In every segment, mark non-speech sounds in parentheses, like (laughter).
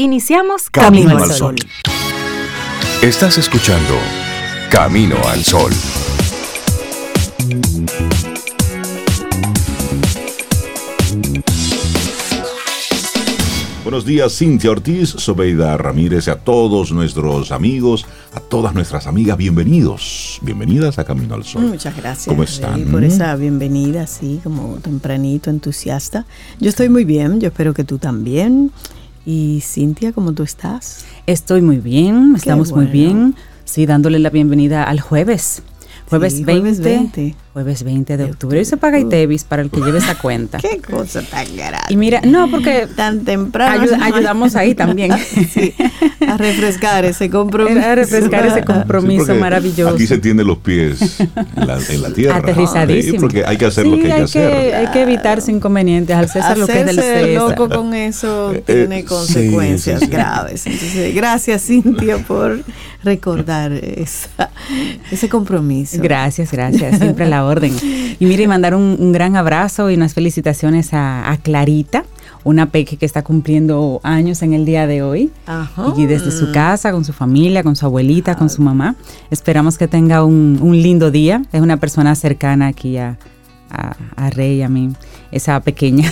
Iniciamos Camino, al Sol. Estás escuchando Camino al Sol. Buenos días, Cintia Ortiz, Sobeida Ramírez, y a todos nuestros amigos, a todas nuestras amigas, bienvenidos, bienvenidas a Camino al Sol. Muchas gracias. ¿Cómo están? por esa bienvenida, así como tempranito, entusiasta. Yo estoy muy bien, yo espero que tú también. Y Cintia, ¿cómo tú estás? Estoy muy bien, estamos muy bien. Sí, dándole la bienvenida al jueves. Jueves, 20, jueves 20. De, octubre. Y se paga ITEVIS para el que lleve esa cuenta. (laughs) Qué cosa tan grande. Y mira, no, porque tan temprano. ayudamos ahí también. (laughs) a refrescar ese (laughs) compromiso. A refrescar ese compromiso maravilloso. Aquí se tienen los pies en la, tierra. Aterrizadísimo. porque hay que hacer lo que hay que, hacer. Hay que evitarse inconvenientes. Al César lo que es del César. loco con eso eh, tiene eh, consecuencias graves. Entonces, gracias Cintia por recordar esa, ese compromiso. Gracias, gracias. Siempre a la orden. Y mire, mandar un, gran abrazo y unas felicitaciones a, Clarita una peque que está cumpliendo años en el día de hoy. Y desde su casa, con su familia, con su abuelita, con su mamá. Esperamos que tenga un, un, lindo día. Es una persona cercana aquí a, a, a Rey, a mí esa pequeña.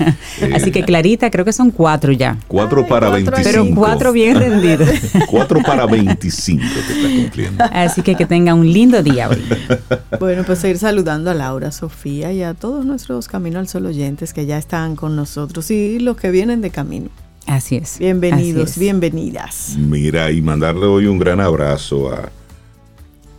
(laughs) Así que Clarita, creo que son cuatro ya. Cuatro para 25. Pero cuatro bien (laughs) rendidos. cuatro para 25 que está cumpliendo. Así que que tenga un lindo día hoy. Bueno, pues seguir saludando a Laura, Sofía y a todos nuestros Camino al Sol oyentes que ya están con nosotros y los que vienen de camino. Así es. Bienvenidos, bienvenidas. Mira, y mandarle hoy un gran abrazo a,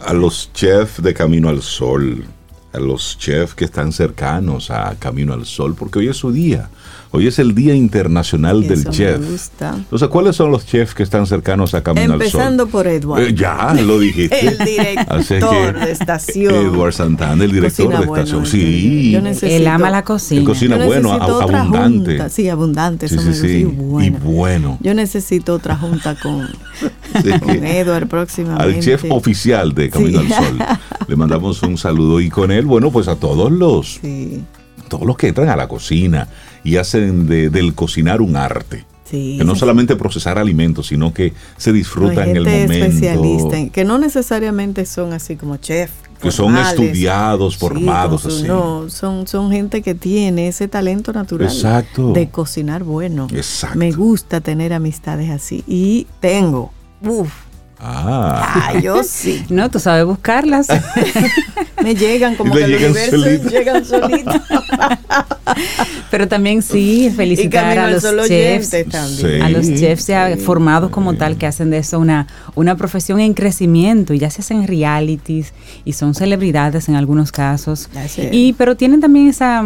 a los chefs de Camino al Sol a los chefs que están cercanos a Camino al Sol, porque hoy es su día. Hoy es el Día Internacional del Chef. Entonces, ¿cuáles son los chefs que están cercanos a Camino al Sol? Empezando por Edward. Eh, ya, lo dijiste. (laughs) el director de estación. Edward Santana, el director de estación. sí. Él ama la cocina. Él cocina bueno, abundante. Sí, abundante. Sí, sí, sí. Y, bueno. Yo necesito otra junta con, con Edward próximamente. Al chef oficial de Camino al Sol. Le mandamos un saludo y con él, bueno, pues a todos los... Todos los que entran a la cocina y hacen del cocinar un arte. que no solamente procesar alimentos, sino que se disfruta en el momento. especialista, que no necesariamente son así como chef. Que son estudiados, formados así. No, son, son gente que tiene ese talento natural de cocinar bueno. Exacto. Me gusta tener amistades así. Y tengo, uff, Ah. ah. yo sí. (laughs) No, tú sabes buscarlas. (laughs) Me llegan como que llegan universo llegan solitos. (laughs) Pero también sí, felicitar a los chefs. A los chefs formados como tal que hacen de eso una, una profesión en crecimiento y ya se hacen realities y son celebridades en algunos casos. Y pero tienen también esa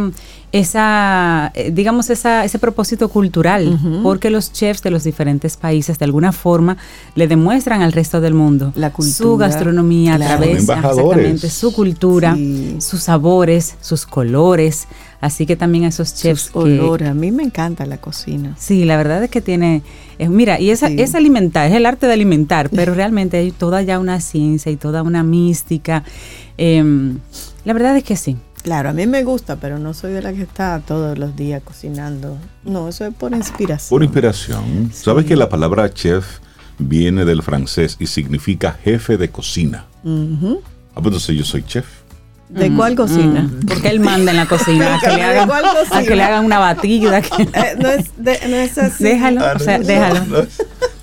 esa, eh, digamos, esa, ese propósito cultural, porque los chefs de los diferentes países de alguna forma le demuestran al resto del mundo su gastronomía a través exactamente su cultura, sus sabores, sus colores. Así que también esos chefs. olores. A mí me encanta la cocina. Sí, la verdad es que tiene. mira, y esa, es alimentar, es el arte de alimentar, (laughs) pero realmente hay toda ya una ciencia y toda una mística. Em, la verdad es que sí. Claro, a mí me gusta, pero no soy de la que está todos los días cocinando. No, eso es por inspiración. Por inspiración. ¿Sabes que la palabra chef viene del francés y significa jefe de cocina? Ah, pues entonces yo soy chef. ¿De cuál cocina? Porque él manda en la cocina. (laughs) a, que le hagan, a que le hagan una batida. (laughs) Eh, no, es, no es así. Déjalo, o sea, déjalo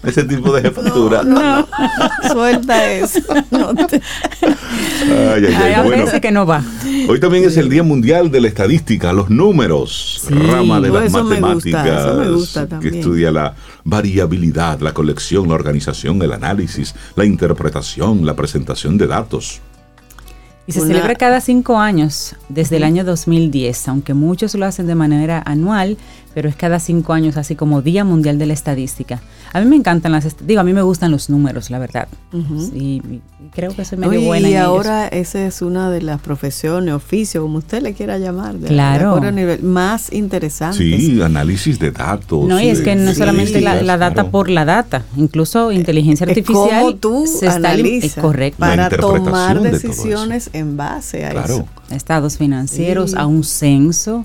ese tipo de jefatura. No, (laughs) suelta eso. No te... ay, ay, ay. Bueno, que no va. Hoy también es el Día Mundial de la Estadística, los números, rama de las matemáticas, me gusta, que estudia la variabilidad, la colección, la organización, el análisis, la interpretación, la presentación de datos. Y se celebra cada cinco años, desde el año 2010, aunque muchos lo hacen de manera anual, pero es cada cinco años, así como Día Mundial de la Estadística. A mí me encantan las, digo, a mí me gustan los números, la verdad. y, creo que soy medio buena. Y ahora esa es una de las profesiones, oficio, como usted le quiera llamar, de, claro. nivel, más interesantes. Sí, análisis de datos. No, y es que no solamente la, data por la data, incluso inteligencia artificial. tú se analizas correcto. para tomar decisiones en base a eso. Estados financieros, a un censo,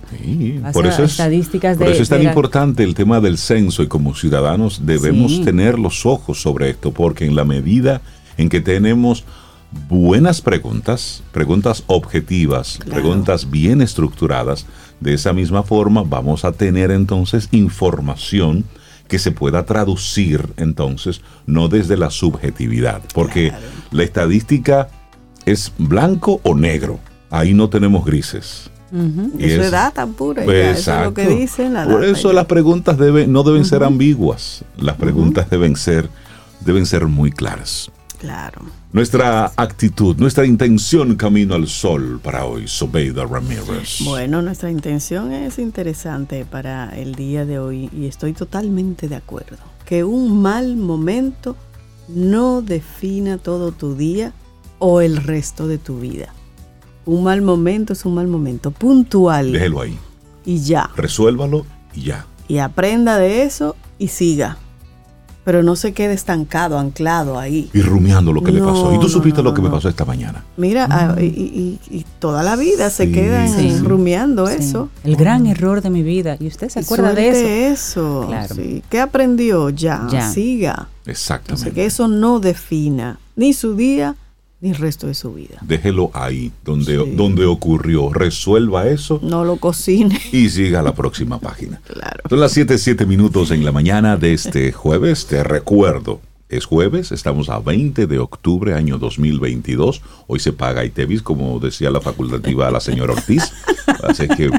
por eso es, estadísticas por eso es tan importante el tema del censo y como ciudadanos debemos tener los ojos sobre esto, porque en la medida en que tenemos buenas preguntas, preguntas objetivas, preguntas bien estructuradas, de esa misma forma vamos a tener entonces información que se pueda traducir entonces no desde la subjetividad, porque la estadística es blanco o negro, ahí no tenemos grises. eso es, data pura, eso es lo que dicen. Por eso las preguntas deben, no deben ser ambiguas, las preguntas deben, ser, deben ser muy claras. Claro. Nuestra actitud, nuestra intención camino al sol para hoy, Sobeida Ramírez. Bueno, nuestra intención es interesante para el día de hoy y estoy totalmente de acuerdo. Que un mal momento no defina todo tu día o el resto de tu vida. Un mal momento es un mal momento, puntual. Déjelo ahí. Y ya. Resuélvalo y ya. Y aprenda de eso y siga pero no se quede estancado, anclado ahí. Y rumiando lo que le pasó. Y tú supiste lo que me pasó esta mañana. Mira, ah, y, toda la vida se queda rumiando eso. El gran error de mi vida. Y usted se acuerda de eso. eso. Claro. ¿Qué aprendió? Ya, siga. Exactamente. que eso no defina ni su día el resto de su vida. Déjelo ahí, donde, donde ocurrió. Resuelva eso. No lo cocine. Y siga la próxima página. (laughs) Claro. Son las 7, 7 minutos en la mañana de este jueves. Te recuerdo, es jueves, estamos a 20 de octubre, año 2022. Hoy se paga ITEVIS, como decía la facultativa la señora Ortiz. Así que,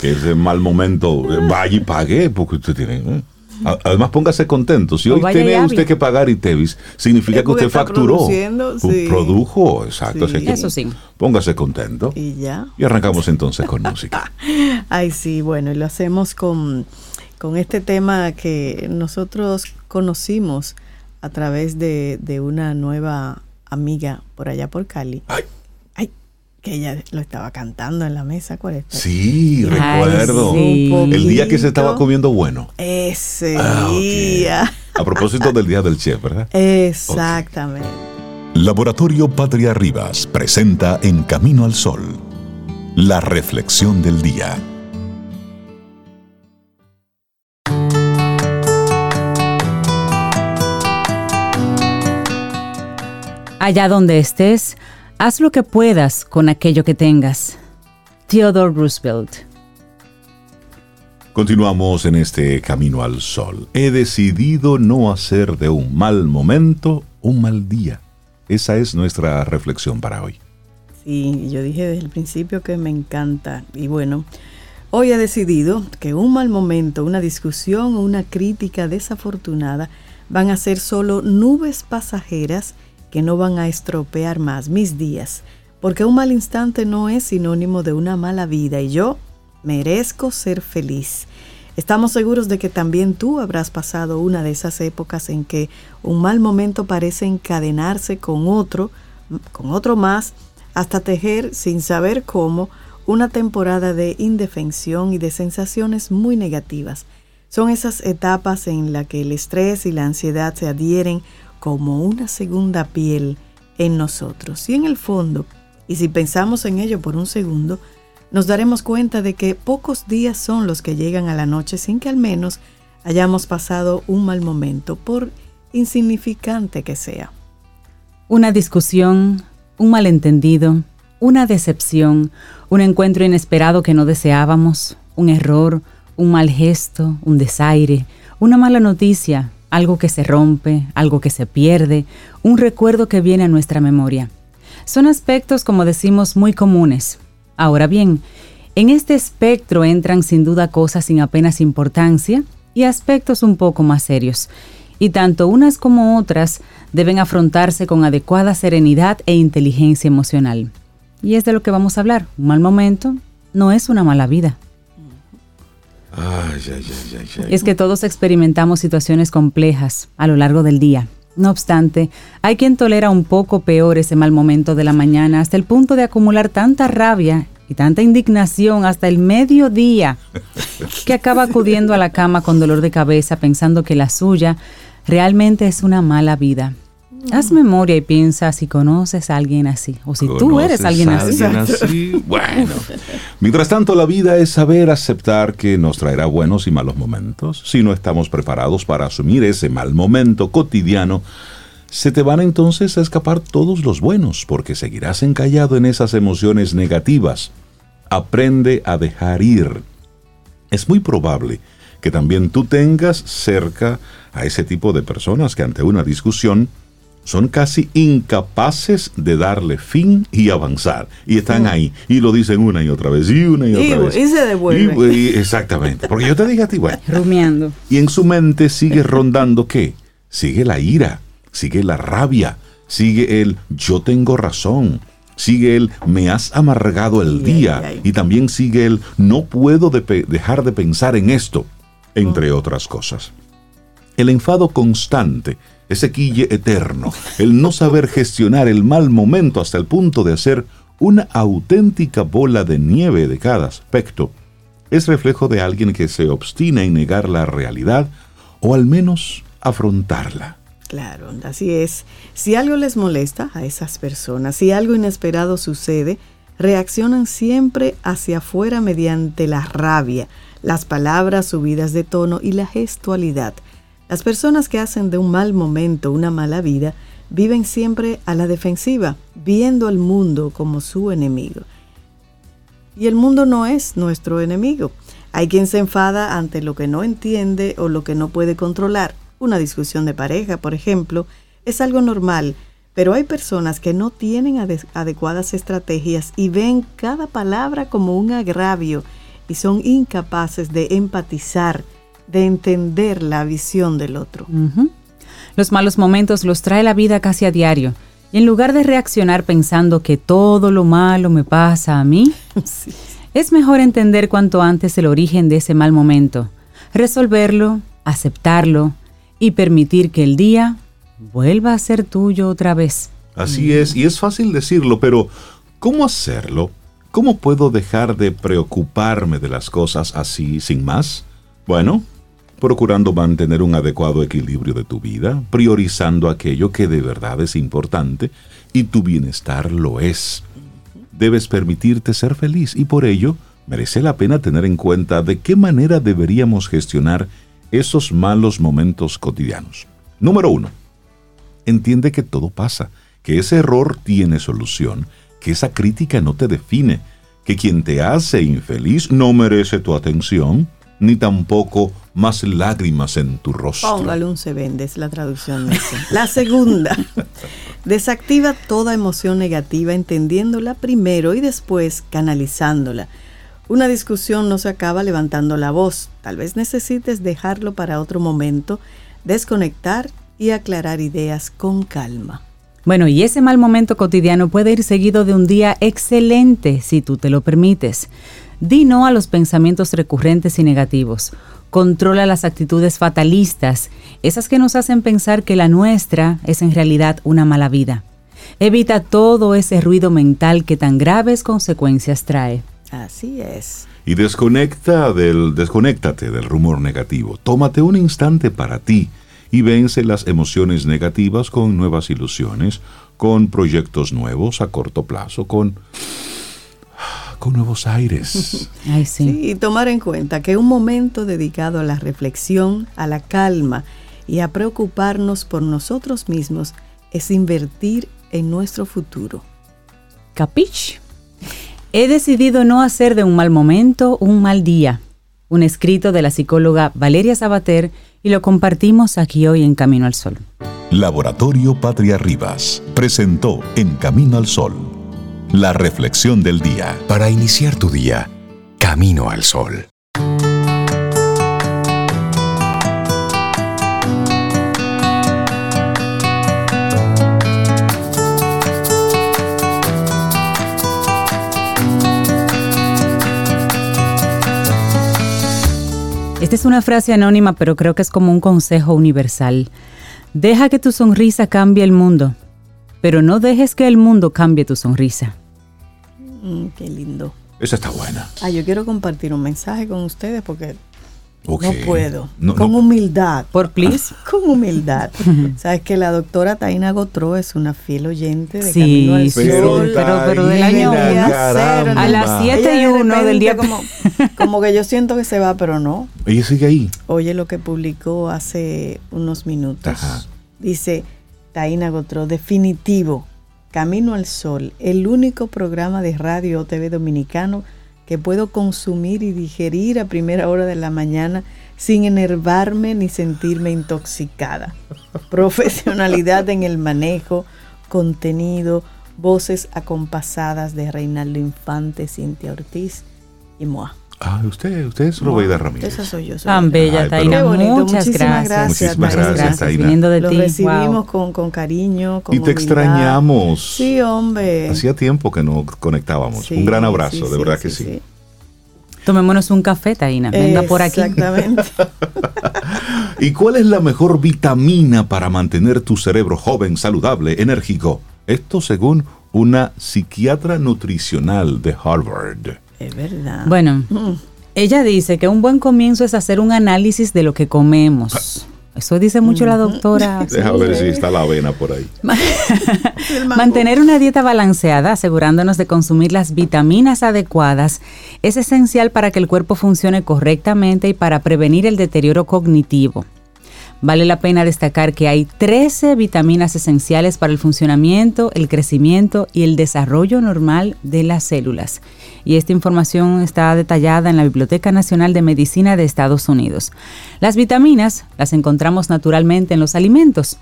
que ese mal momento, vaya y pague, porque usted tiene... ¿eh? Además, póngase contento. Si hoy tiene usted que pagar ITEVIS, significa que usted facturó. Produjo, exacto. Eso sí. Póngase contento. Y ya. Y arrancamos entonces con música. (laughs) Ay, sí, bueno, y lo hacemos con, con este tema que nosotros conocimos a través de, de una nueva amiga por allá por Cali. Ay que ella lo estaba cantando en la mesa, ¿cuál Sí, recuerdo. El día que se estaba comiendo bueno. Ese ah, día. A propósito del día del chef, ¿verdad? (laughs) Exactamente. Laboratorio Patria Rivas presenta En Camino al Sol, la reflexión del día. Allá donde estés, Haz lo que puedas con aquello que tengas. Theodore Roosevelt. Continuamos en este camino al sol. He decidido no hacer de un mal momento un mal día. Esa es nuestra reflexión para hoy. Sí, yo dije desde el principio que me encanta. Y bueno, hoy he decidido que un mal momento, una discusión o una crítica desafortunada van a ser solo nubes pasajeras que no van a estropear más mis días, porque un mal instante no es sinónimo de una mala vida y yo merezco ser feliz. Estamos seguros de que también tú habrás pasado una de esas épocas en que un mal momento parece encadenarse con otro, con otro más, hasta tejer sin saber cómo una temporada de indefensión y de sensaciones muy negativas. Son esas etapas en las que el estrés y la ansiedad se adhieren como una segunda piel en nosotros. Y en el fondo, y si pensamos en ello por un segundo, nos daremos cuenta de que pocos días son los que llegan a la noche sin que al menos hayamos pasado un mal momento, por insignificante que sea. Una discusión, un malentendido, una decepción, un encuentro inesperado que no deseábamos, un error, un mal gesto, un desaire, una mala noticia, algo que se rompe, algo que se pierde, un recuerdo que viene a nuestra memoria. Son aspectos, como decimos, muy comunes. Ahora bien, en este espectro entran sin duda cosas sin apenas importancia y aspectos un poco más serios, y tanto unas como otras deben afrontarse con adecuada serenidad e inteligencia emocional. Y es de lo que vamos a hablar. Un mal momento no es una mala vida. Es que todos experimentamos situaciones complejas a lo largo del día. No obstante, hay quien tolera un poco peor ese mal momento de la mañana hasta el punto de acumular tanta rabia y tanta indignación hasta el mediodía que acaba acudiendo a la cama con dolor de cabeza pensando que la suya realmente es una mala vida. Haz memoria y piensa si conoces a alguien así o si tú eres alguien, así. (laughs) Bueno, mientras tanto la vida es saber aceptar que nos traerá buenos y malos momentos. Si no estamos preparados para asumir ese mal momento cotidiano, se te van entonces a escapar todos los buenos porque seguirás encallado en esas emociones negativas. Aprende a dejar ir. Es muy probable que también tú tengas cerca a ese tipo de personas que ante una discusión son casi incapaces de darle fin y avanzar. Y están ahí. Y lo dicen una y otra vez. Y una y otra vez. Y se devuelven. exactamente. Porque yo te dije a ti, bueno. (laughs) Rumiando. Y en su mente sigue rondando qué? Sigue la ira, sigue la rabia, sigue el yo tengo razón. Sigue el me has amargado el día y también sigue el no puedo dejar de pensar en esto, entre otras cosas. El enfado constante ese quille eterno, el no saber gestionar el mal momento hasta el punto de hacer una auténtica bola de nieve de cada aspecto, es reflejo de alguien que se obstina en negar la realidad o al menos afrontarla. Claro, así es. Si algo les molesta a esas personas, si algo inesperado sucede, reaccionan siempre hacia afuera mediante la rabia, las palabras subidas de tono y la gestualidad. Las personas que hacen de un mal momento una mala vida viven siempre a la defensiva, viendo al mundo como su enemigo. Y el mundo no es nuestro enemigo. Hay quien se enfada ante lo que no entiende o lo que no puede controlar. Una discusión de pareja, por ejemplo, es algo normal, pero hay personas que no tienen adecuadas estrategias y ven cada palabra como un agravio y son incapaces de empatizar de entender la visión del otro. Los malos momentos los trae la vida casi a diario. Y en lugar de reaccionar pensando que todo lo malo me pasa a mí, (laughs) es mejor entender cuanto antes el origen de ese mal momento, resolverlo, aceptarlo y permitir que el día vuelva a ser tuyo otra vez. Así es, y es fácil decirlo, pero ¿cómo hacerlo? ¿Cómo puedo dejar de preocuparme de las cosas así sin más? Bueno, procurando mantener un adecuado equilibrio de tu vida, priorizando aquello que de verdad es importante y tu bienestar lo es. Debes permitirte ser feliz y por ello merece la pena tener en cuenta de qué manera deberíamos gestionar esos malos momentos cotidianos. Número uno, entiende que todo pasa, que ese error tiene solución, que esa crítica no te define, que quien te hace infeliz no merece tu atención, ni tampoco más lágrimas en tu rostro. Póngale un se vende, es la traducción. La segunda, (laughs) desactiva toda emoción negativa entendiéndola primero y después canalizándola. Una discusión no se acaba levantando la voz, tal vez necesites dejarlo para otro momento, desconectar y aclarar ideas con calma. Bueno, y ese mal momento cotidiano puede ir seguido de un día excelente si tú te lo permites. Di no a los pensamientos recurrentes y negativos. Controla las actitudes fatalistas, esas que nos hacen pensar que la nuestra es en realidad una mala vida. Evita todo ese ruido mental que tan graves consecuencias trae. Así es. Y desconecta del, desconéctate del rumor negativo. Tómate un instante para ti y vence las emociones negativas con nuevas ilusiones, con proyectos nuevos a corto plazo, con con nuevos aires. (laughs) sí. y tomar en cuenta que un momento dedicado a la reflexión, a la calma y a preocuparnos por nosotros mismos es invertir en nuestro futuro. ¿Capich? He decidido no hacer de un mal momento un mal día. Un escrito de la psicóloga Valeria Sabater y lo compartimos aquí hoy en Camino al Sol. Laboratorio Patria Rivas presentó En Camino al Sol la reflexión del día. Para iniciar tu día, camino al sol. Esta es una frase anónima, pero creo que es como un consejo universal. Deja que tu sonrisa cambie el mundo pero no dejes que el mundo cambie tu sonrisa. Mm, qué lindo. Esa está buena. Ah, yo quiero compartir un mensaje con ustedes porque No puedo. con humildad. Por please. (laughs) con humildad. (laughs) Sabes que la doctora Taina Gotró es una fiel oyente de Camino al Sol. Pero, pero, del año a las 7 y 1 del día. Como, (laughs) como que yo siento que se va, pero no. Ella sigue ahí. Oye lo que publicó hace unos minutos. Dice Taina Gotró, definitivo. Camino al Sol, el único programa de radio o TV dominicano que puedo consumir y digerir a primera hora de la mañana sin enervarme ni sentirme intoxicada. (laughs) Profesionalidad en el manejo, contenido, voces acompasadas de Reinaldo Infante, Cintia Ortiz y Moa. Ah, usted, usted es Robeida Ramírez. Esa soy yo. Soy Tan bella, Taina. Muchas gracias. Muchísimas gracias, Taina. Viniendo de Lo ti. recibimos con, con, cariño, con Y te extrañamos. Sí, hombre. Hacía tiempo que no conectábamos. Un gran abrazo, de verdad que sí. Tomémonos un café, Taina. Venga por aquí. Exactamente. (laughs) ¿Y cuál es la mejor vitamina para mantener tu cerebro joven, saludable, enérgico? Esto según una psiquiatra nutricional de Harvard. Es verdad. Bueno, mm. ella dice que un buen comienzo es hacer un análisis de lo que comemos. Eso dice mucho la doctora. (laughs) Deja ver si está la avena por ahí. (laughs) Mantener una dieta balanceada, asegurándonos de consumir las vitaminas adecuadas, es esencial para que el cuerpo funcione correctamente y para prevenir el deterioro cognitivo. Vale la pena destacar que hay 13 vitaminas esenciales para el funcionamiento, el crecimiento y el desarrollo normal de las células. Y esta información está detallada en la Biblioteca Nacional de Medicina de Estados Unidos. Las vitaminas las encontramos naturalmente en los alimentos,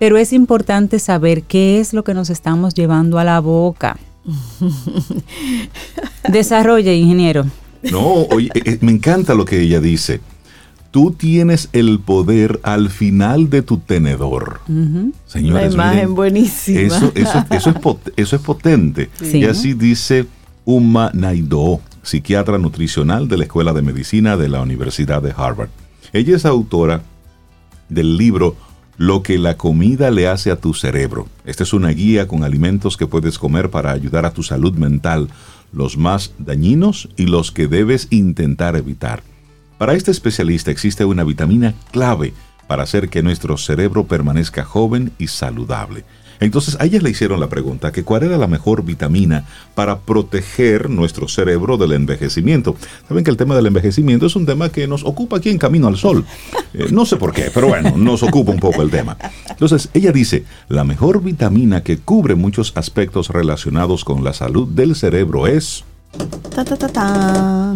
pero es importante saber qué es lo que nos estamos llevando a la boca. (laughs) Desarrolle, ingeniero. No, oye, eh, me encanta lo que ella dice tú tienes el poder al final de tu tenedor. Señores, Una imagen buenísima. Eso, (laughs) es, potente. Y así dice Uma Naido, psiquiatra nutricional de la Escuela de Medicina de la Universidad de Harvard. Ella es autora del libro Lo que la comida le hace a tu cerebro. Esta es una guía con alimentos que puedes comer para ayudar a tu salud mental, los más dañinos y los que debes intentar evitar. Para este especialista existe una vitamina clave para hacer que nuestro cerebro permanezca joven y saludable. Entonces a ella le hicieron la pregunta que cuál era la mejor vitamina para proteger nuestro cerebro del envejecimiento. Saben que el tema del envejecimiento es un tema que nos ocupa aquí en Camino al Sol. (laughs) Eh, no sé por qué, pero bueno, nos ocupa un poco el tema. Entonces ella dice, la mejor vitamina que cubre muchos aspectos relacionados con la salud del cerebro es...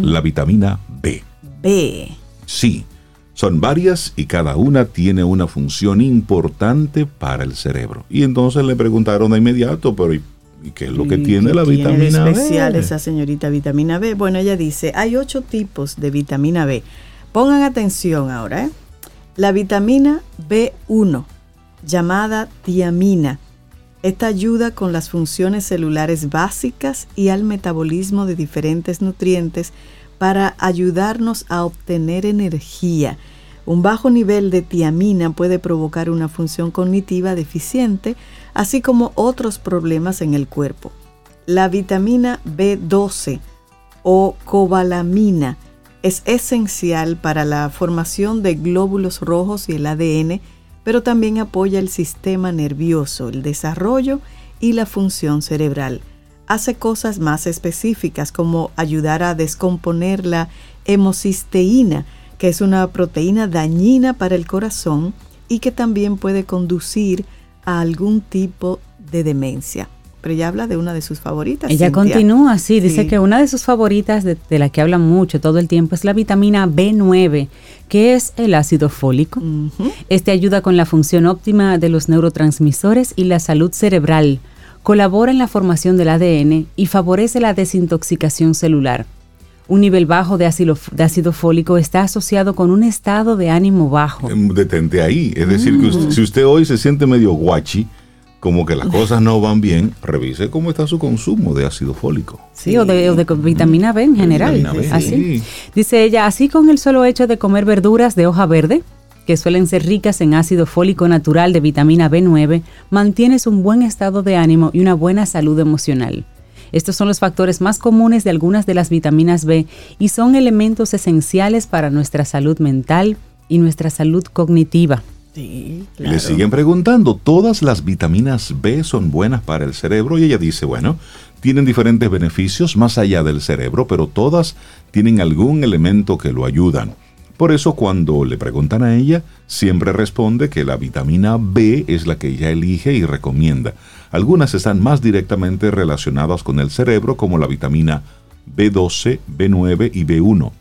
la vitamina B. Sí, son varias y cada una tiene una función importante para el cerebro. Y entonces le preguntaron de inmediato, pero ¿y qué es lo que tiene la vitamina B? especial esa señorita vitamina B? Bueno, ella dice, hay ocho tipos de vitamina B. Pongan atención ahora, ¿eh? La vitamina B1, llamada tiamina. Esta ayuda con las funciones celulares básicas y al metabolismo de diferentes nutrientes para ayudarnos a obtener energía. Un bajo nivel de tiamina puede provocar una función cognitiva deficiente, así como otros problemas en el cuerpo. La vitamina B12 o cobalamina es esencial para la formación de glóbulos rojos y el ADN, pero también apoya el sistema nervioso, el desarrollo y la función cerebral hace cosas más específicas como ayudar a descomponer la hemocisteína, que es una proteína dañina para el corazón y que también puede conducir a algún tipo de demencia. Pero ella habla de una de sus favoritas. Ella continúa así, dice que una de sus favoritas, de, la que habla mucho todo el tiempo, es la vitamina B9, que es el ácido fólico. Este ayuda con la función óptima de los neurotransmisores y la salud cerebral colabora en la formación del ADN y favorece la desintoxicación celular. Un nivel bajo de ácido, de ácido fólico está asociado con un estado de ánimo bajo. Em, detente ahí. Es decir, que mm. si usted hoy se siente medio guachi, como que las cosas no van bien, revise cómo está su consumo de ácido fólico. Sí, O, de, vitamina B en general. así. Dice ella, así con el solo hecho de comer verduras de hoja verde, que suelen ser ricas en ácido fólico natural de vitamina B9, mantienes un buen estado de ánimo y una buena salud emocional. Estos son los factores más comunes de algunas de las vitaminas B y son elementos esenciales para nuestra salud mental y nuestra salud cognitiva. Le siguen preguntando, ¿todas las vitaminas B son buenas para el cerebro? Y ella dice, bueno, tienen diferentes beneficios más allá del cerebro, pero todas tienen algún elemento que lo ayudan. Por eso cuando le preguntan a ella, siempre responde que la vitamina B es la que ella elige y recomienda. Algunas están más directamente relacionadas con el cerebro, como la vitamina B12, B9 y B1.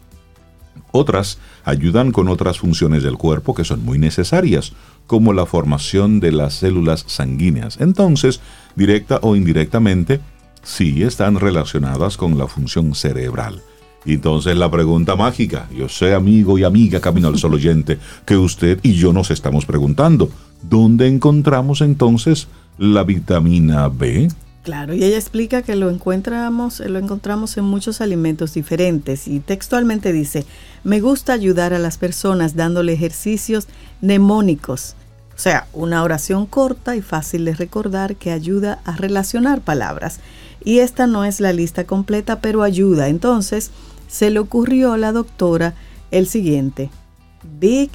Otras ayudan con otras funciones del cuerpo que son muy necesarias, como la formación de las células sanguíneas. Entonces, directa o indirectamente, sí están relacionadas con la función cerebral. Entonces la pregunta mágica, yo sé amigo y amiga Camino al Sol oyente, que usted y yo nos estamos preguntando, ¿dónde encontramos entonces la vitamina B? Claro, y ella explica que lo encontramos, lo encontramos en muchos alimentos diferentes y textualmente dice, me gusta ayudar a las personas dándole ejercicios mnemónicos, o sea, una oración corta y fácil de recordar que ayuda a relacionar palabras. Y esta no es la lista completa, pero ayuda. Entonces, se le ocurrió a la doctora el siguiente, Big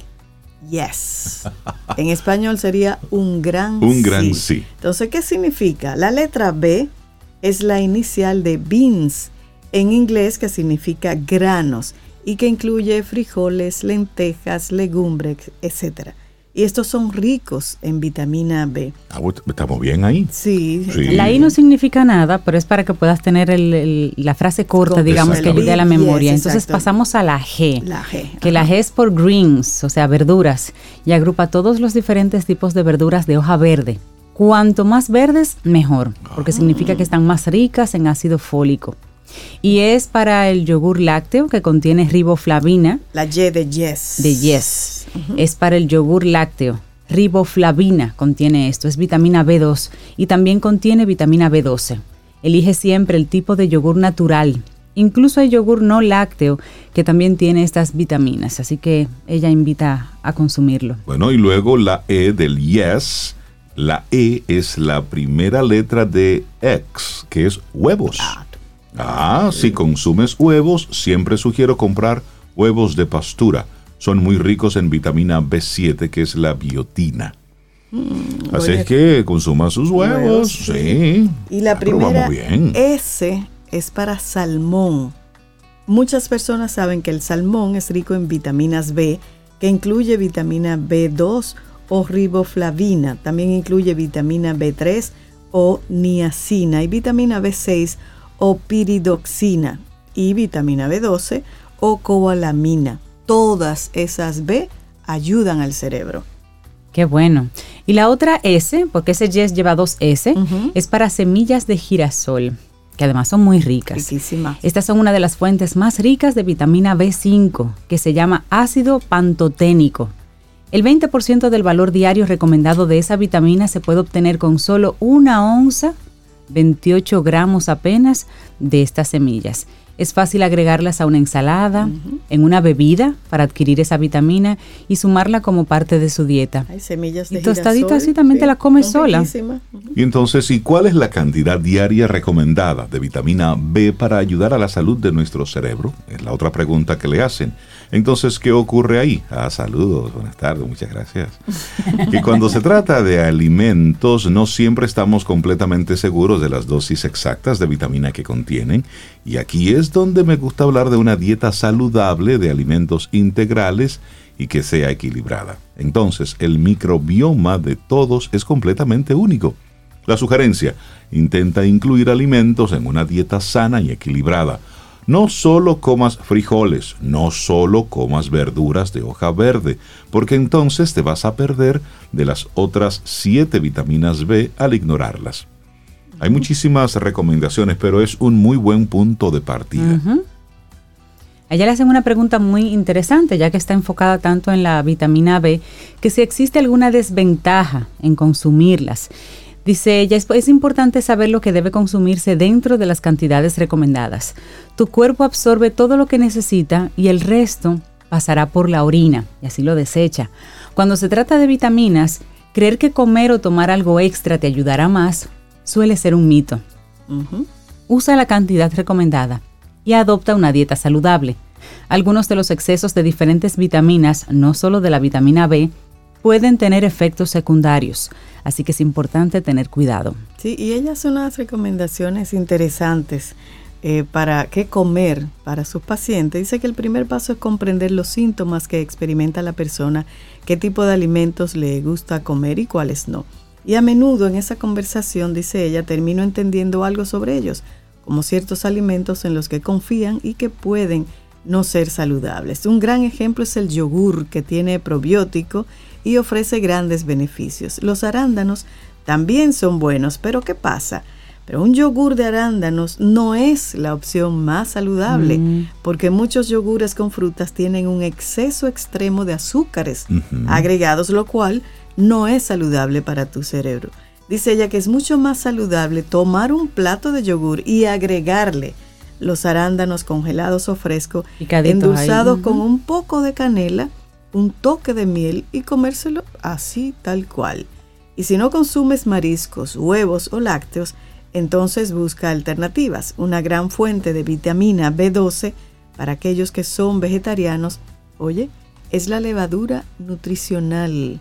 Yes. (laughs) En español sería un gran un gran sí. Entonces, ¿qué significa? La letra B es la inicial de beans, en inglés que significa granos y que incluye frijoles, lentejas, legumbres, etc. Y estos son ricos en vitamina B. Ah, estamos bien ahí. Sí. La I no significa nada, pero es para que puedas tener la frase corta, digamos, que ayude a la memoria. Entonces pasamos a la G. La G. Que la G es por greens, o sea, verduras. Y agrupa todos los diferentes tipos de verduras de hoja verde. Cuanto más verdes, mejor, porque significa que están más ricas en ácido fólico. Y es para el yogur lácteo que contiene riboflavina. La Y de yes. De yes. Es para el yogur lácteo. Riboflavina contiene esto, es vitamina B2 y también contiene vitamina B12. Elige siempre el tipo de yogur natural. Incluso hay yogur no lácteo que también tiene estas vitaminas, así que ella invita a consumirlo. Bueno, y luego la E del yes. La E es la primera letra de X, que es huevos. Ah, si consumes huevos, siempre sugiero comprar huevos de pastura. Son muy ricos en vitamina B7, que es la biotina. Mm, Así es que consuma sus huevos, sí. Y la primera S es para salmón. Muchas personas saben que el salmón es rico en vitaminas B, que incluye vitamina B2 o riboflavina. También incluye vitamina B3 o niacina y vitamina B6 o piridoxina y vitamina B12 o cobalamina. Todas esas B ayudan al cerebro. Qué bueno. Y la otra S, porque ese yes lleva dos S, es para semillas de girasol, que además son muy ricas. Riquísimas. Estas son una de las fuentes más ricas de vitamina B5, que se llama ácido pantoténico. El 20% del valor diario recomendado de esa vitamina se puede obtener con solo una onza 28 gramos apenas de estas semillas. Es fácil agregarlas a una ensalada, en una bebida para adquirir esa vitamina y sumarla como parte de su dieta. Hay semillas de y tostadita así también te la comes sola. Y entonces, ¿y cuál es la cantidad diaria recomendada de vitamina B para ayudar a la salud de nuestro cerebro? Es la otra pregunta que le hacen. Entonces, ¿qué ocurre ahí? Ah, saludos, buenas tardes, muchas gracias. que cuando se trata de alimentos, no siempre estamos completamente seguros de las dosis exactas de vitamina que contienen. Y aquí es donde me gusta hablar de una dieta saludable de alimentos integrales y que sea equilibrada. Entonces, el microbioma de todos es completamente único. La sugerencia, intenta incluir alimentos en una dieta sana y equilibrada no solo comas frijoles, no solo comas verduras de hoja verde, porque entonces te vas a perder de las otras siete vitaminas B al ignorarlas. Hay muchísimas recomendaciones, pero es un muy buen punto de partida. Allá le hacen una pregunta muy interesante, ya que está enfocada tanto en la vitamina B, que si existe alguna desventaja en consumirlas. Dice ella, es, importante saber lo que debe consumirse dentro de las cantidades recomendadas. Tu cuerpo absorbe todo lo que necesita y el resto pasará por la orina y así lo desecha. Cuando se trata de vitaminas, creer que comer o tomar algo extra te ayudará más suele ser un mito. usa la cantidad recomendada y adopta una dieta saludable. Algunos de los excesos de diferentes vitaminas, no solo de la vitamina B, pueden tener efectos secundarios, así que es importante tener cuidado. Sí, y ella hace unas recomendaciones interesantes eh, para qué comer para sus pacientes. Dice que el primer paso es comprender los síntomas que experimenta la persona, qué tipo de alimentos le gusta comer y cuáles no. Y a menudo en esa conversación, dice ella, termino entendiendo algo sobre ellos, como ciertos alimentos en los que confían y que pueden no ser saludables. Un gran ejemplo es el yogur que tiene probiótico y ofrece grandes beneficios. Los arándanos también son buenos, pero ¿qué pasa? Pero un yogur de arándanos no es la opción más saludable, mm. porque muchos yogures con frutas tienen un exceso extremo de azúcares agregados, lo cual no es saludable para tu cerebro. Dice ella que es mucho más saludable tomar un plato de yogur y agregarle los arándanos congelados o frescos, endulzados con un poco de canela, un toque de miel y comérselo así tal cual. Y si no consumes mariscos, huevos o lácteos, entonces busca alternativas. Una gran fuente de vitamina B12 para aquellos que son vegetarianos, oye, es la levadura nutricional.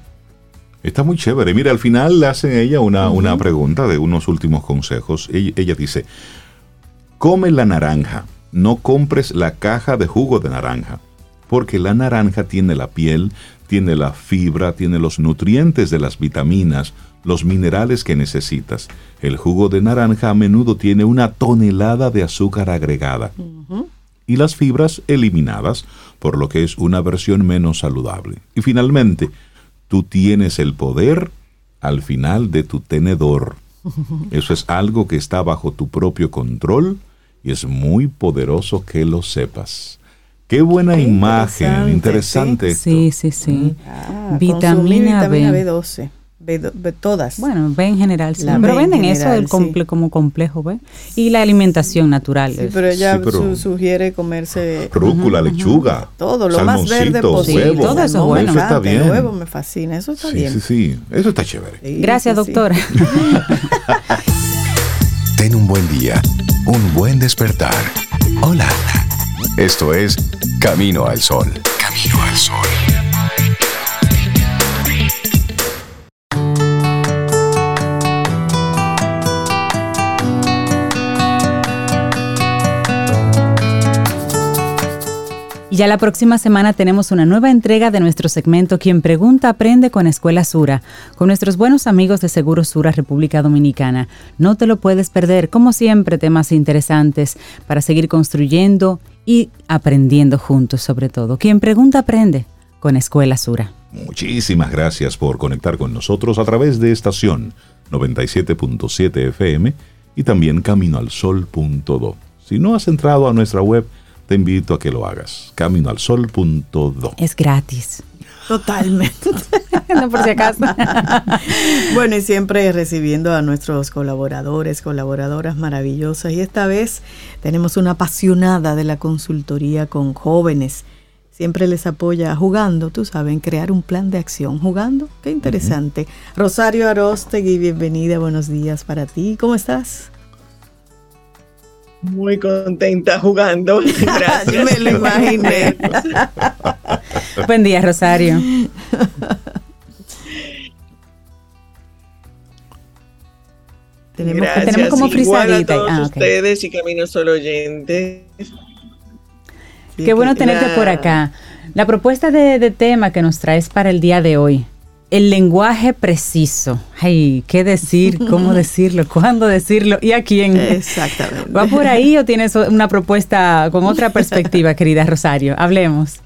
Está muy chévere. Mira, al final le hacen a ella una, una pregunta de unos últimos consejos. ella dice, come la naranja, no compres la caja de jugo de naranja porque la naranja tiene la piel, tiene la fibra, tiene los nutrientes de las vitaminas, los minerales que necesitas. El jugo de naranja a menudo tiene una tonelada de azúcar agregada y las fibras eliminadas, por lo que es una versión menos saludable. Y finalmente, tú tienes el poder al final de tu tenedor. (laughs) Eso es algo que está bajo tu propio control y es muy poderoso que lo sepas. Qué buena imagen, interesante. Sí, sí, sí. Ah, vitamina, B. 12 B, todas. Bueno, B en general, sí. pero venden eso como complejo, ¿ve? Y la alimentación natural. Sí, pero ella sugiere comerse... Rúcula, lechuga. Todo, lo más verde posible. todo eso es bueno. Eso está bien. El huevo me fascina, eso está bien. Sí, sí, eso está chévere. Gracias, doctora. (laughs) Ten un buen día, un buen despertar. Hola. Esto es Camino al Sol. Camino al Sol. Y ya la próxima semana tenemos una nueva entrega de nuestro segmento Quien Pregunta Aprende con Escuela Sura, con nuestros buenos amigos de Seguro Sura República Dominicana. No te lo puedes perder, como siempre, temas interesantes para seguir construyendo y aprendiendo juntos sobre todo. Quien pregunta aprende con Escuela Sura. Muchísimas gracias por conectar con nosotros a través de estación 97.7 FM y también caminoalsol.do. Si no has entrado a nuestra web, te invito a que lo hagas. Caminoalsol.do. Es gratis. Totalmente. (laughs) no por si acaso. (laughs) bueno, y siempre recibiendo a nuestros colaboradores, colaboradoras maravillosas. Y esta vez tenemos una apasionada de la consultoría con jóvenes. Siempre les apoya jugando, tú sabes, crear un plan de acción. Jugando, qué interesante. Rosario Arostegui, bienvenida, buenos días para ti. ¿Cómo estás? Muy contenta jugando. (laughs) Gracias. Me lo imaginé. Buen día, Rosario. tenemos, tenemos como frisadita. a todos ah, ustedes y Camino Solo Oyentes. Qué bueno tenerte por acá. La propuesta de tema que nos traes para el día de hoy el lenguaje preciso. Ay, ¿qué decir? ¿Cómo (laughs) decirlo? ¿Cuándo decirlo? ¿Y a quién? Exactamente. ¿Va por ahí o tienes una propuesta con otra perspectiva, querida Rosario? Hablemos.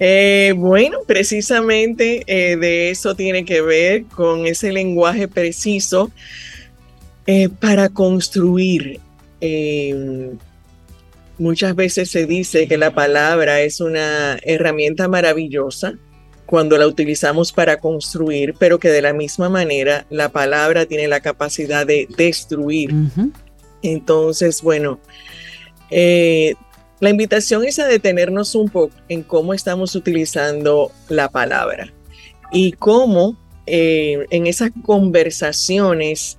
Eh, bueno, precisamente eh, de eso tiene que ver con ese lenguaje preciso eh, para construir. muchas veces se dice que la palabra es una herramienta maravillosa cuando la utilizamos para construir, pero que de la misma manera la palabra tiene la capacidad de destruir. Entonces, bueno, eh, la invitación es a detenernos un poco en cómo estamos utilizando la palabra y cómo eh, en esas conversaciones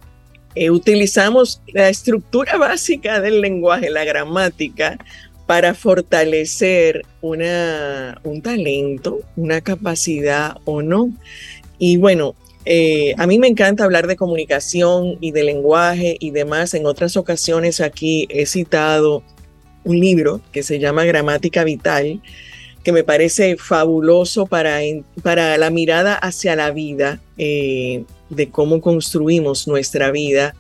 eh, utilizamos la estructura básica del lenguaje, la gramática, para fortalecer una, un talento, una capacidad o no. Y bueno, eh, a mí me encanta hablar de comunicación y de lenguaje y demás. En otras ocasiones aquí he citado un libro que se llama Gramática Vital, que me parece fabuloso para, para la mirada hacia la vida, eh, de cómo construimos nuestra vida.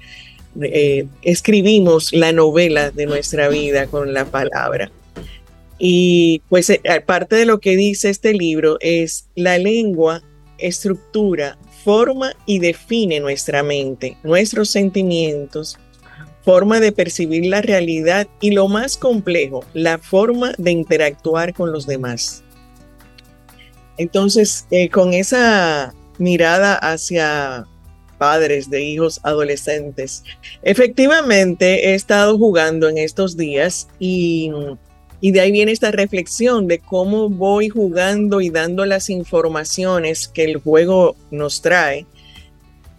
Eh, escribimos la novela de nuestra vida con la palabra. Y pues parte de lo que dice este libro es la lengua estructura forma y define nuestra mente, nuestros sentimientos, forma de percibir la realidad y lo más complejo, la forma de interactuar con los demás. Entonces, eh, con esa mirada hacia padres de hijos adolescentes, efectivamente he estado jugando en estos días y y de ahí viene esta reflexión de cómo voy jugando y dando las informaciones que el juego nos trae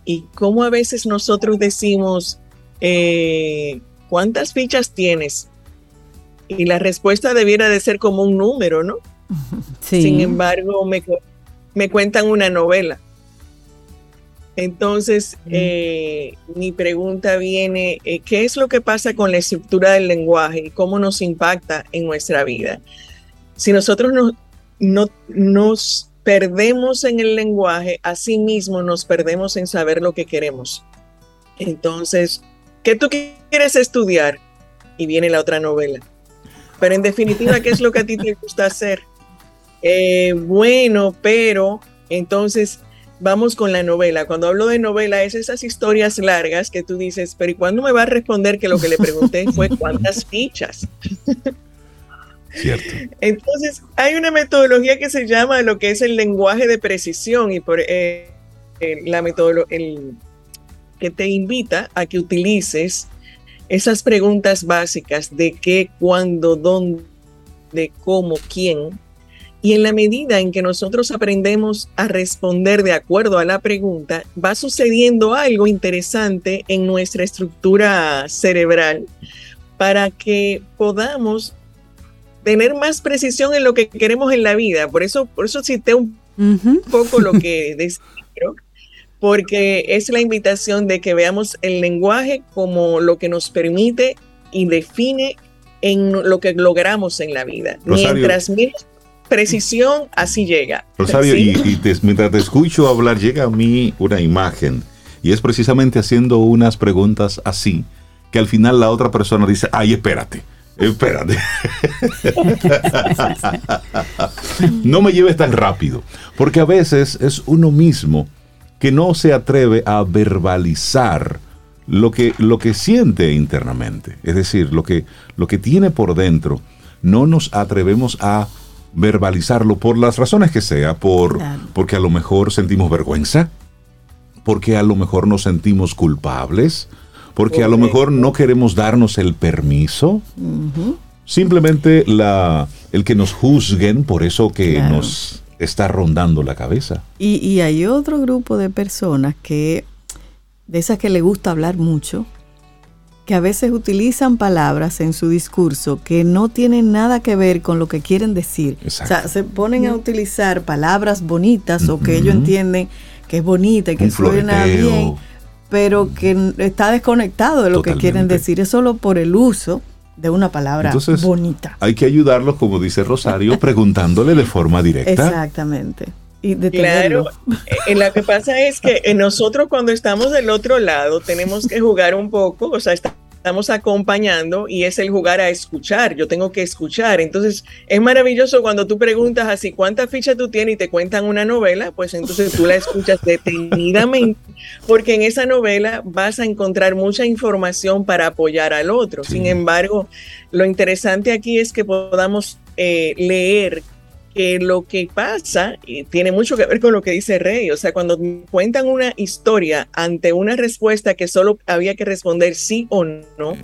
y cómo a veces nosotros decimos, eh, ¿cuántas fichas tienes? Y la respuesta debiera de ser como un número, ¿no? (laughs) Sin embargo, me, me cuentan una novela entonces, eh, mi pregunta viene, eh, ¿qué es lo que pasa con la estructura del lenguaje y cómo nos impacta en nuestra vida? Si nosotros no, nos perdemos en el lenguaje, así mismo nos perdemos en saber lo que queremos. Entonces, ¿qué tú quieres estudiar? Y viene la otra novela. Pero en definitiva, ¿qué es lo que a ti te gusta hacer? Eh, bueno, pero entonces vamos con la novela. Cuando hablo de novela, es esas historias largas que tú dices, pero ¿y cuándo me va a responder que lo que le pregunté fue cuántas fichas? Cierto. Entonces, hay una metodología que se llama lo que es el lenguaje de precisión y por eh, la metodología que te invita a que utilices esas preguntas básicas de qué, cuándo, dónde, cómo, quién, y en la medida en que nosotros aprendemos a responder de acuerdo a la pregunta, va sucediendo algo interesante en nuestra estructura cerebral para que podamos tener más precisión en lo que queremos en la vida. Por eso, por eso cité un poco lo que decía, porque es la invitación de que veamos el lenguaje como lo que nos permite y define en lo que logramos en la vida. Mientras menos precisión, así llega. Rosario, y, mientras te escucho hablar, llega a mí una imagen, y es precisamente haciendo unas preguntas así, que al final la otra persona dice, ay, espérate. Espérate. (laughs) no me lleves tan rápido, porque a veces es uno mismo que no se atreve a verbalizar lo que, lo que siente internamente, es decir, lo que, lo que tiene por dentro. No nos atrevemos a verbalizarlo por las razones que sea, por, porque a lo mejor sentimos vergüenza, porque a lo mejor nos sentimos culpables, porque a lo mejor no queremos darnos el permiso. Simplemente la, el que nos juzguen por eso que nos está rondando la cabeza. Y, y hay otro grupo de personas que, de esas que le gusta hablar mucho, que a veces utilizan palabras en su discurso que no tienen nada que ver con lo que quieren decir. O sea, se ponen a utilizar palabras bonitas o que ellos entienden que es bonita y que suena bien, pero que está desconectado de lo que quieren decir. Es solo por el uso de una palabra bonita. Hay que ayudarlos, como dice Rosario, preguntándole de forma directa. Exactamente. Y claro, eh, lo que pasa es que eh, nosotros cuando estamos del otro lado tenemos que jugar un poco, o sea, estamos acompañando y es el jugar a escuchar, yo tengo que escuchar. Entonces es maravilloso cuando tú preguntas así, ¿cuántas fichas tú tienes y te cuentan una novela? Pues entonces tú la escuchas (laughs) detenidamente, porque en esa novela vas a encontrar mucha información para apoyar al otro. Sin embargo, lo interesante aquí es que podamos eh, leer que lo que pasa y tiene mucho que ver con lo que dice Rey, o sea, cuando cuentan una historia ante una respuesta que solo había que responder sí o no,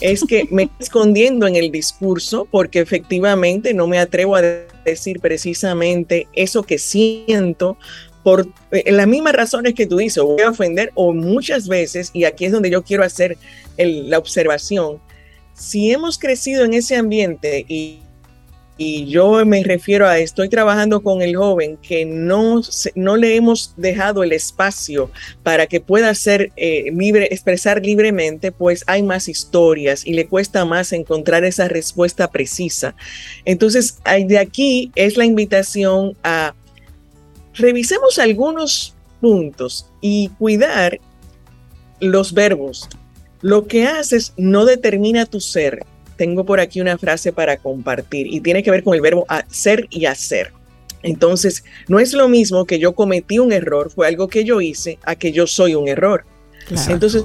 es que me estoy escondiendo en el discurso porque efectivamente no me atrevo a decir precisamente eso que siento por eh, las mismas razones que tú dices, voy a ofender, o muchas veces, y aquí es donde yo quiero hacer la observación, si hemos crecido en ese ambiente y, y yo me refiero a, estoy trabajando con el joven que no, no le hemos dejado el espacio para que pueda ser eh, libre, expresar libremente, pues hay más historias y le cuesta más encontrar esa respuesta precisa. Entonces, de aquí es la invitación a revisemos algunos puntos y cuidar los verbos. Lo que haces no determina tu ser, tengo por aquí una frase para compartir y tiene que ver con el verbo ser y hacer. Entonces, no es lo mismo que yo cometí un error, fue algo que yo hice, a que yo soy un error. Entonces,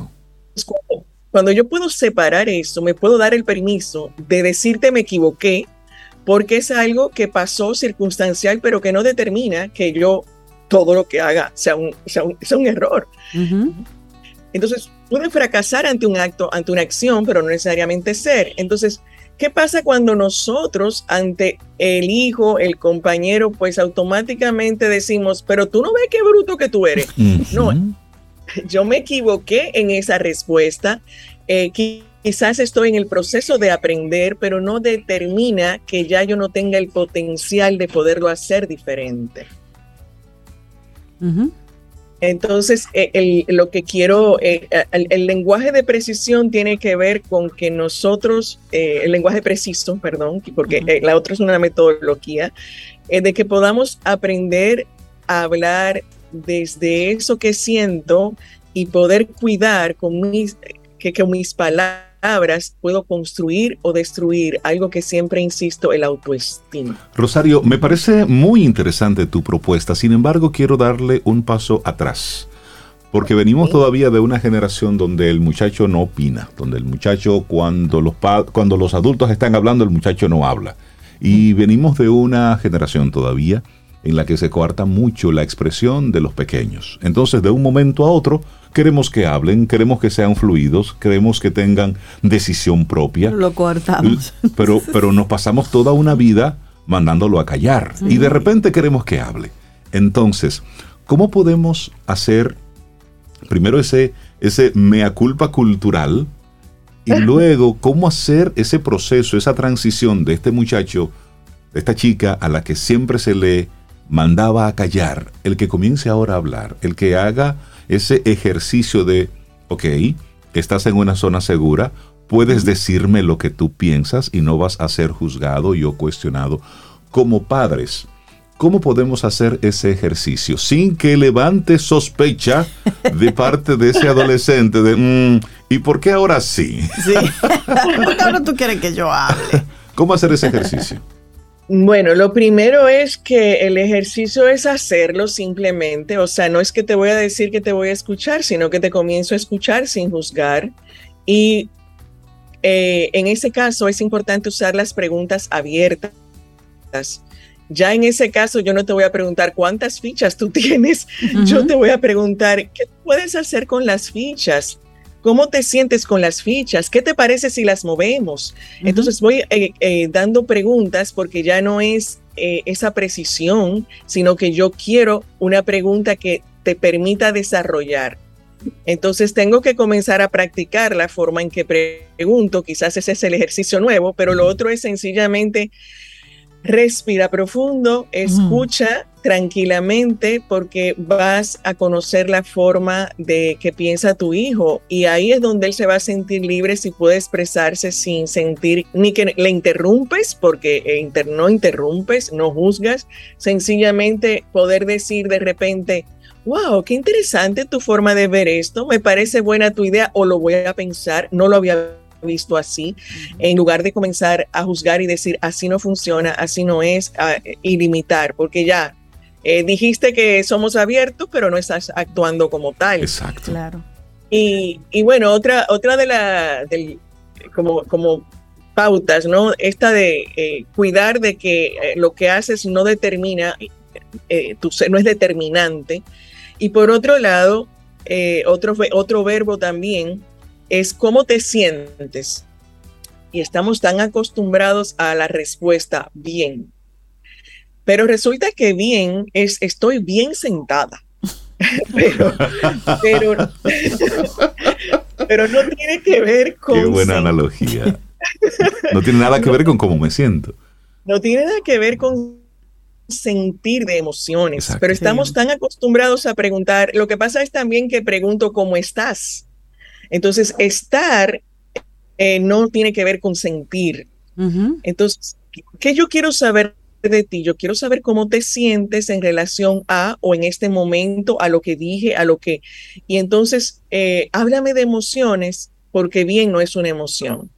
cuando, yo puedo separar eso, me puedo dar el permiso de decirte me equivoqué, porque es algo que pasó circunstancial, pero que no determina que yo todo lo que haga sea un, sea un, error. Entonces, puede fracasar ante un acto, ante una acción, pero no necesariamente ser. Entonces, ¿qué pasa cuando nosotros ante el hijo, el compañero, pues automáticamente decimos, pero tú no ves qué bruto que tú eres? No, yo me equivoqué en esa respuesta. Eh, quizás estoy en el proceso de aprender, pero no determina que ya yo no tenga el potencial de poderlo hacer diferente. Entonces, eh, lo que quiero, eh, el, lenguaje de precisión tiene que ver con que nosotros, eh, el lenguaje preciso, perdón, porque la otra es una metodología, de que podamos aprender a hablar desde eso que siento y poder cuidar con mis, que, que mis palabras palabras puedo construir o destruir algo que siempre insisto, el autoestima. Rosario, me parece muy interesante tu propuesta, sin embargo quiero darle un paso atrás. Porque venimos todavía de una generación donde el muchacho no opina, donde el muchacho cuando los, cuando los adultos están hablando, el muchacho no habla. Y venimos de una generación todavía en la que se coarta mucho la expresión de los pequeños. Entonces, de un momento a otro, queremos que hablen, queremos que sean fluidos, queremos que tengan decisión propia. Lo coartamos. Pero, pero nos pasamos toda una vida mandándolo a callar y de repente queremos que hable. Entonces, ¿cómo podemos hacer primero ese, ese mea culpa cultural y (laughs) luego cómo hacer ese proceso, esa transición de este muchacho, de esta chica a la que siempre se le mandaba a callar, el que comience ahora a hablar, el que haga ese ejercicio de, ok, estás en una zona segura, puedes decirme lo que tú piensas y no vas a ser juzgado y o cuestionado. Como padres, ¿cómo podemos hacer ese ejercicio sin que levante sospecha de (laughs) parte de ese adolescente de, mm, ¿y por qué ahora sí? Sí, (laughs) (laughs) ¿por qué ahora tú quieres que yo hable? ¿Cómo hacer ese ejercicio? Bueno, lo primero es que el ejercicio es hacerlo simplemente, o sea, no es que te voy a decir que te voy a escuchar, sino que te comienzo a escuchar sin juzgar. Y eh, en ese caso es importante usar las preguntas abiertas. Ya en ese caso yo no te voy a preguntar cuántas fichas tú (laughs) tienes, yo te voy a preguntar qué puedes hacer con las fichas. ¿Cómo te sientes con las fichas? ¿Qué te parece si las movemos? Entonces voy eh, eh, dando preguntas porque ya no es eh, esa precisión, sino que yo quiero una pregunta que te permita desarrollar. Entonces tengo que comenzar a practicar la forma en que pregunto, quizás ese es el ejercicio nuevo, pero lo otro es sencillamente respira profundo, escucha tranquilamente porque vas a conocer la forma de que piensa tu hijo y ahí es donde él se va a sentir libre si puede expresarse sin sentir ni que le interrumpes porque eh, no interrumpes, no juzgas, sencillamente poder decir de repente, wow, qué interesante tu forma de ver esto, me parece buena tu idea o lo voy a pensar, no lo había visto así, en lugar de comenzar a juzgar y decir así no funciona, así no es, y limitar, porque ya eh, dijiste que somos abiertos, pero no estás actuando como tal. Exacto. Claro. Y, bueno, otra, otra de las, como, como pautas, ¿no? Esta de eh, cuidar de que eh, lo que haces no determina, tu, no es determinante. Y por otro lado, otro, otro verbo también es cómo te sientes. Y estamos tan acostumbrados a la respuesta bien. Pero resulta que bien es, estoy bien sentada. (laughs) pero, pero, pero no tiene que ver con... Qué buena analogía. (laughs) No tiene nada que ver con cómo me siento. No tiene nada que ver con sentir de emociones, pero estamos tan acostumbrados a preguntar. Lo que pasa es también que pregunto cómo estás. Entonces, estar eh, no tiene que ver con sentir. Entonces, ¿qué yo quiero saber de ti? Yo quiero saber cómo te sientes en relación a o en este momento a lo que dije, a lo que... Y entonces, eh, háblame de emociones porque bien no es una emoción.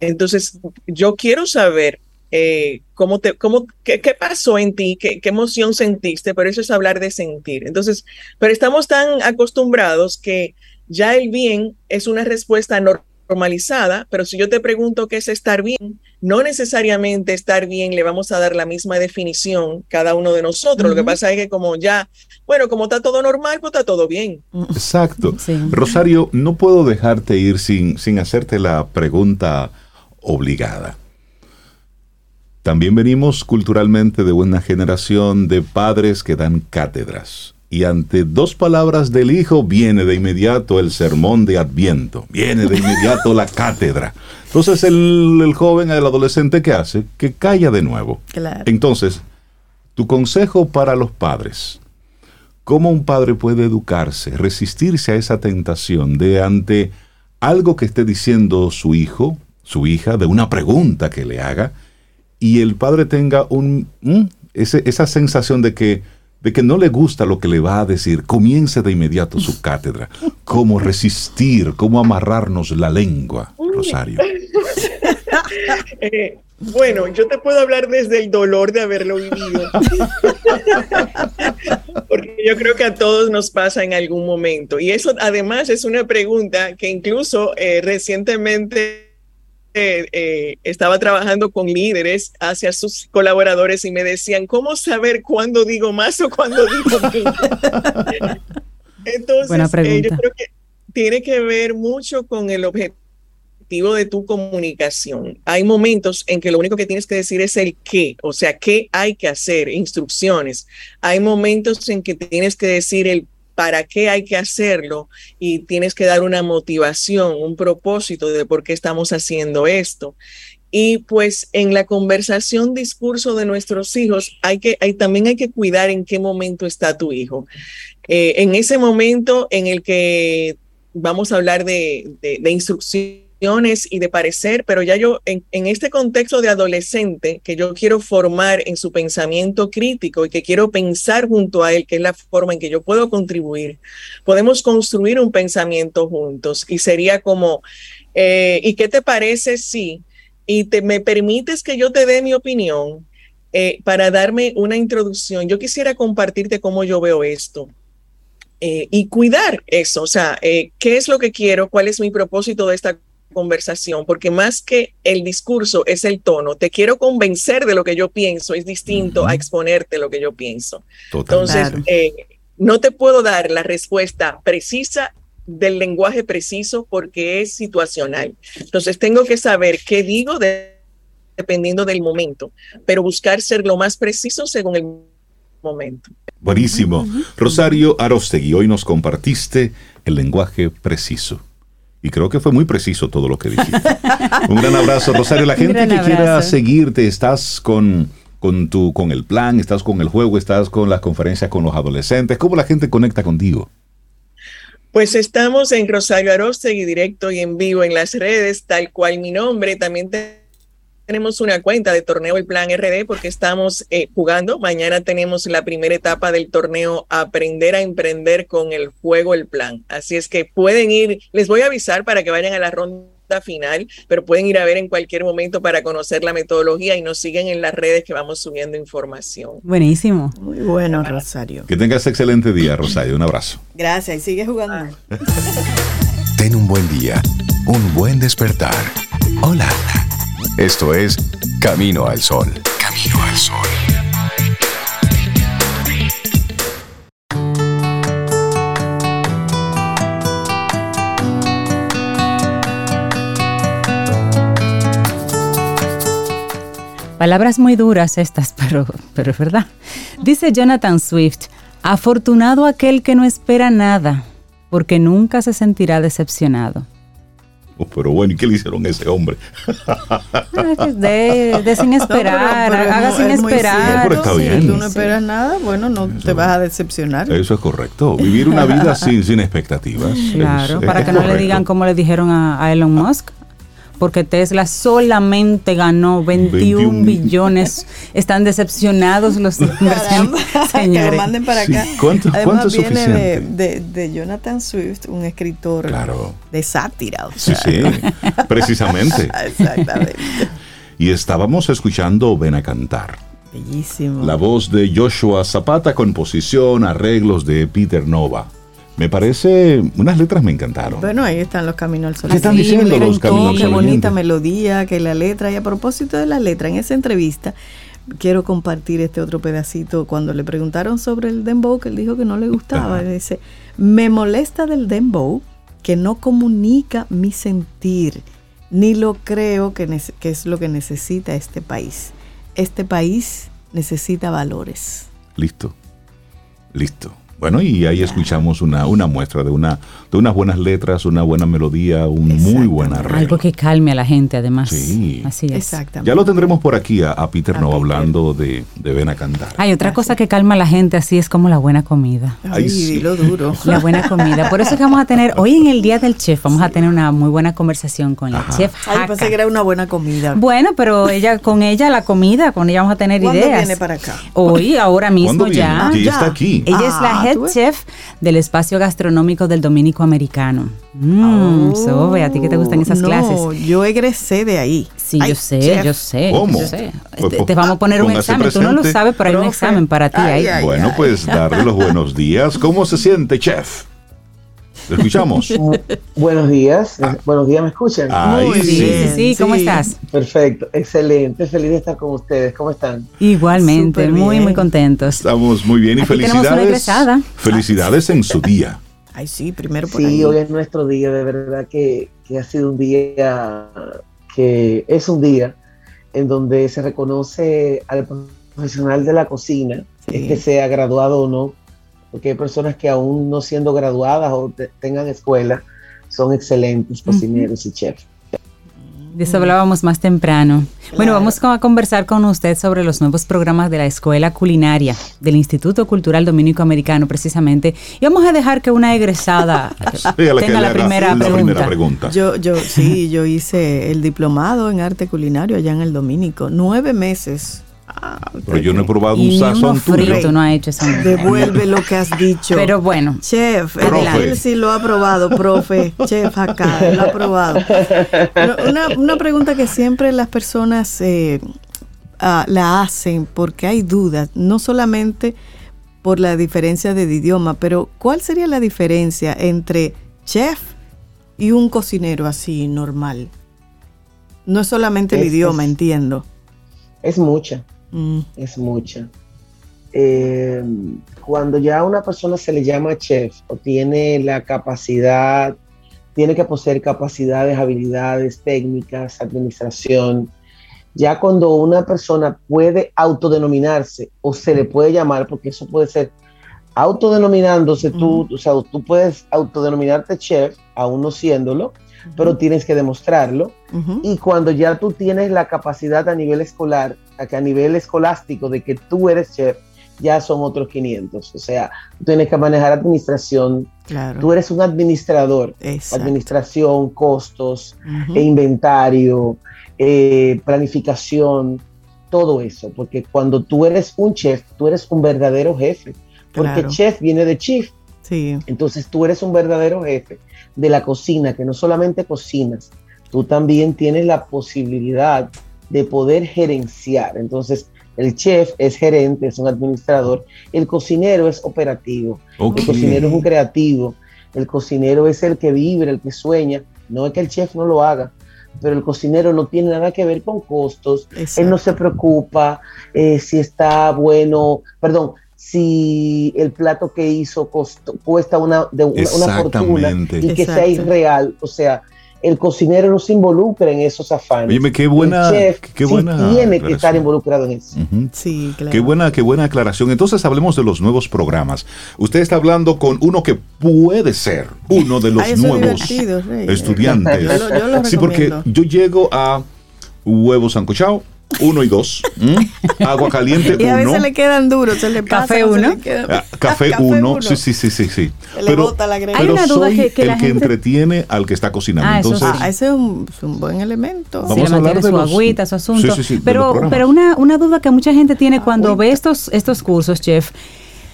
Entonces, yo quiero saber eh, cómo te, cómo, qué, qué, pasó en ti, qué, qué, emoción sentiste, pero eso es hablar de sentir. Entonces, pero estamos tan acostumbrados que ya el bien es una respuesta normalizada, pero si yo te pregunto qué es estar bien, no necesariamente estar bien le vamos a dar la misma definición cada uno de nosotros. Lo que pasa es que como ya, bueno, como está todo normal, pues está todo bien. Exacto. Rosario, no puedo dejarte ir sin, sin hacerte la pregunta obligada. También venimos culturalmente de una generación de padres que dan cátedras. Y ante dos palabras del hijo viene de inmediato el sermón de Adviento, viene de inmediato la cátedra. Entonces el, joven, el adolescente, ¿qué hace? Que calla de nuevo. Entonces, tu consejo para los padres. ¿Cómo un padre puede educarse, resistirse a esa tentación de ante algo que esté diciendo su hijo, su hija, de una pregunta que le haga, y el padre tenga un, esa sensación de que, de que no le gusta lo que le va a decir, comience de inmediato su cátedra. ¿Cómo resistir? ¿Cómo amarrarnos la lengua, Rosario? (laughs) Eh, bueno, yo te puedo hablar desde el dolor de haberlo vivido. (laughs) Porque yo creo que a todos nos pasa en algún momento. Y eso además es una pregunta que incluso eh, recientemente eh, estaba trabajando con líderes hacia sus colaboradores y me decían, ¿cómo saber cuándo digo más o cuándo digo (laughs) menos? Entonces, eh, yo creo que tiene que ver mucho con el objetivo de tu comunicación. Hay momentos en que lo único que tienes que decir es el qué, o sea, qué hay que hacer, instrucciones. Hay momentos en que tienes que decir el para qué hay que hacerlo y tienes que dar una motivación, un propósito de por qué estamos haciendo esto. Y pues en la conversación, discurso de nuestros hijos, hay que, hay, también hay que cuidar en qué momento está tu hijo. Eh, en ese momento en el que vamos a hablar de, de, de instrucción y de parecer, pero ya yo en, en, este contexto de adolescente que yo quiero formar en su pensamiento crítico y que quiero pensar junto a él, que es la forma en que yo puedo contribuir, podemos construir un pensamiento juntos y sería como, eh, ¿y qué te parece si, y te, me permites que yo te dé mi opinión eh, para darme una introducción? Yo quisiera compartirte cómo yo veo esto. Eh, y cuidar eso, o sea, eh, ¿qué es lo que quiero? ¿Cuál es mi propósito de esta conversación, porque más que el discurso es el tono. Te quiero convencer de lo que yo pienso, es distinto a exponerte lo que yo pienso. Entonces, eh, no te puedo dar la respuesta precisa del lenguaje preciso porque es situacional. Entonces, tengo que saber qué digo dependiendo del momento, pero buscar ser lo más preciso según el momento. Buenísimo. Rosario Arostegui, hoy nos compartiste el lenguaje preciso. Y creo que fue muy preciso todo lo que dijiste. (laughs) Un gran abrazo, Rosario. La gente que quiera seguirte, estás con, con, tu, con el plan, estás con el juego, estás con las conferencias con los adolescentes. ¿Cómo la gente conecta contigo? Pues estamos en Rosario Arostegui, directo y en vivo en las redes, tal cual mi nombre. También te tenemos una cuenta de torneo El Plan RD porque estamos eh, jugando. Mañana tenemos la primera etapa del torneo Aprender a Emprender con el juego El Plan. Así es que pueden ir, les voy a avisar para que vayan a la ronda final, pero pueden ir a ver en cualquier momento para conocer la metodología y nos siguen en las redes que vamos subiendo información. Buenísimo. Muy bueno, Rosario. Que tengas excelente día, Rosario. Un abrazo. Gracias y sigue jugando. Ten un buen día, un buen despertar. Hola. Esto es Camino al Sol. Camino al Sol. Palabras muy duras estas, (laughs) pero, pero es verdad. Dice Jonathan Swift, afortunado aquel que no espera nada, porque nunca se sentirá decepcionado. Pero bueno, ¿y qué le hicieron a ese hombre? de, sin esperar, haga sin esperar. Si tú no esperas nada, bueno, no te vas a decepcionar. Eso es correcto. Vivir una vida sin, sin expectativas. Claro, para que no le digan como le dijeron a Elon Musk porque Tesla solamente ganó 21, billones. Están decepcionados los (laughs) inversionistas. Señores. (laughs) Que lo manden para acá. ¿Cuánto, Además, viene de, de, Jonathan Swift, un escritor de sátira. Sí, sí, precisamente. (laughs) Exactamente. Y estábamos escuchando Ven a cantar. Bellísimo. La voz de Joshua Zapata, composición, arreglos de Peter Nova. Me parece, unas letras me encantaron. Bueno, ahí están los caminos al sol. ¿Qué están diciendo los caminos? Qué bonita melodía, que la letra, y a propósito de la letra, en esa entrevista, quiero compartir este otro pedacito. Cuando le preguntaron sobre el dembow, que él dijo que no le gustaba, dice, me molesta del dembow que no comunica mi sentir, ni lo creo que, que es lo que necesita este país. Este país necesita valores. Listo, listo. Bueno, y ahí escuchamos una, una muestra de, una, de unas buenas letras, una buena melodía, un muy buen arreglo. Algo que calme a la gente, además. Sí. Así es. Exactamente. Ya lo tendremos por aquí a, Peter no hablando de, de Ven a Cantar. Hay otra cosa que calma a la gente así es como la buena comida. Ay, sí. lo duro. (laughs) La buena comida. Por eso es que vamos a tener, hoy en el Día del Chef, vamos a tener una muy buena conversación con la chef Ay, pensé que era una buena comida. Bueno, pero ella con ella la comida, con ella vamos a tener ¿Cuándo ideas. viene para acá? Hoy, ahora mismo ya. Ah, ya está aquí. Ella es la chef del espacio gastronómico del Dominico Americano. Mmm, oh, a ti que te gustan esas clases. Yo egresé de ahí. Sí, yo sé, yo sé. ¿Cómo? Yo sé. Pues, te, vamos a poner un examen. Tú no lo sabes, pero hay un examen para ti ahí. bueno, pues darle los buenos días. ¿Cómo se siente, chef? ¿Lo escuchamos? (laughs) Buenos días. Ah. Buenos días, ¿me escuchan? Muy bien. Sí, sí, ¿cómo estás? Perfecto, excelente. Feliz de estar con ustedes. ¿Cómo están? Igualmente, muy, muy contentos. Estamos muy bien y felicidades. Felicidades en su día. (laughs) Ay, sí, primero por Sí, hoy es nuestro día, de verdad que, ha sido un día que es un día en donde se reconoce al profesional de la cocina, que sea graduado o no, porque hay personas que aún no siendo graduadas o tengan escuela, son excelentes cocineros y chefs. De eso hablábamos más temprano. Bueno, vamos a conversar con usted sobre los nuevos programas de la Escuela Culinaria del Instituto Cultural Dominico Americano, precisamente. Y vamos a dejar que una egresada (laughs) tenga la, primera, pregunta. Yo, yo, sí, yo hice el diplomado en arte culinario allá en el Dominico. Nueve meses pero yo no he probado un sazón tuyo. no ha hecho. Devuelve lo que has dicho. Pero bueno. Chef, él sí lo ha probado, profe. Chef acá, lo ha probado. Una, una pregunta que siempre las personas eh, ah, la hacen porque hay dudas, no solamente por la diferencia de idioma, pero ¿cuál sería la diferencia entre chef y un cocinero así normal? No es solamente el idioma, entiendo. Es mucha. Mm. es mucha. Eh, cuando ya a una persona se le llama chef o tiene la capacidad, tiene que poseer capacidades, habilidades, técnicas, administración, ya cuando una persona puede autodenominarse o se le puede llamar, porque eso puede ser autodenominándose tú, o sea, tú puedes autodenominarte chef, aún no siéndolo, pero tienes que demostrarlo. Y cuando ya tú tienes la capacidad a nivel escolar, a, nivel escolástico de que tú eres chef, ya son otros 500. O sea, tú tienes que manejar administración. Tú eres un administrador. Administración, costos, e inventario, eh, planificación, todo eso. Porque cuando tú eres un chef, tú eres un verdadero jefe. Porque chef viene de chief. Sí. Entonces tú eres un verdadero jefe de la cocina, que no solamente cocinas, tú también tienes la posibilidad de poder gerenciar. Entonces, el chef es gerente, es un administrador, el cocinero es operativo, el cocinero es un creativo, el cocinero es el que vibra, el que sueña, no es que el chef no lo haga, pero el cocinero no tiene nada que ver con costos, él no se preocupa eh, si está bueno, perdón, si el plato que hizo cuesta una, de una, fortuna y que sea irreal. O sea, el cocinero no se involucra en esos afanes. Oye, qué buena, qué buena tiene que estar involucrado en eso. Sí, claro. Qué buena, qué buena aclaración. Entonces hablemos de los nuevos programas. Usted está hablando con uno que puede ser uno de los nuevos estudiantes. sí, porque yo llego a huevos sancochado uno y dos. Agua caliente y a veces le quedan duros, se le pasa. (laughs) Café uno. Ah, café, uno. Sí, sí, sí, sí. sí. pero, Hay una duda soy que, el que entretiene al que está cocinando. Ah, Entonces, ah, ese es un, buen elemento. Vamos a hablar de su agüita, su asunto. Sí, sí, sí, pero pero una, una duda que mucha gente tiene cuando ve estos, estos cursos, chef,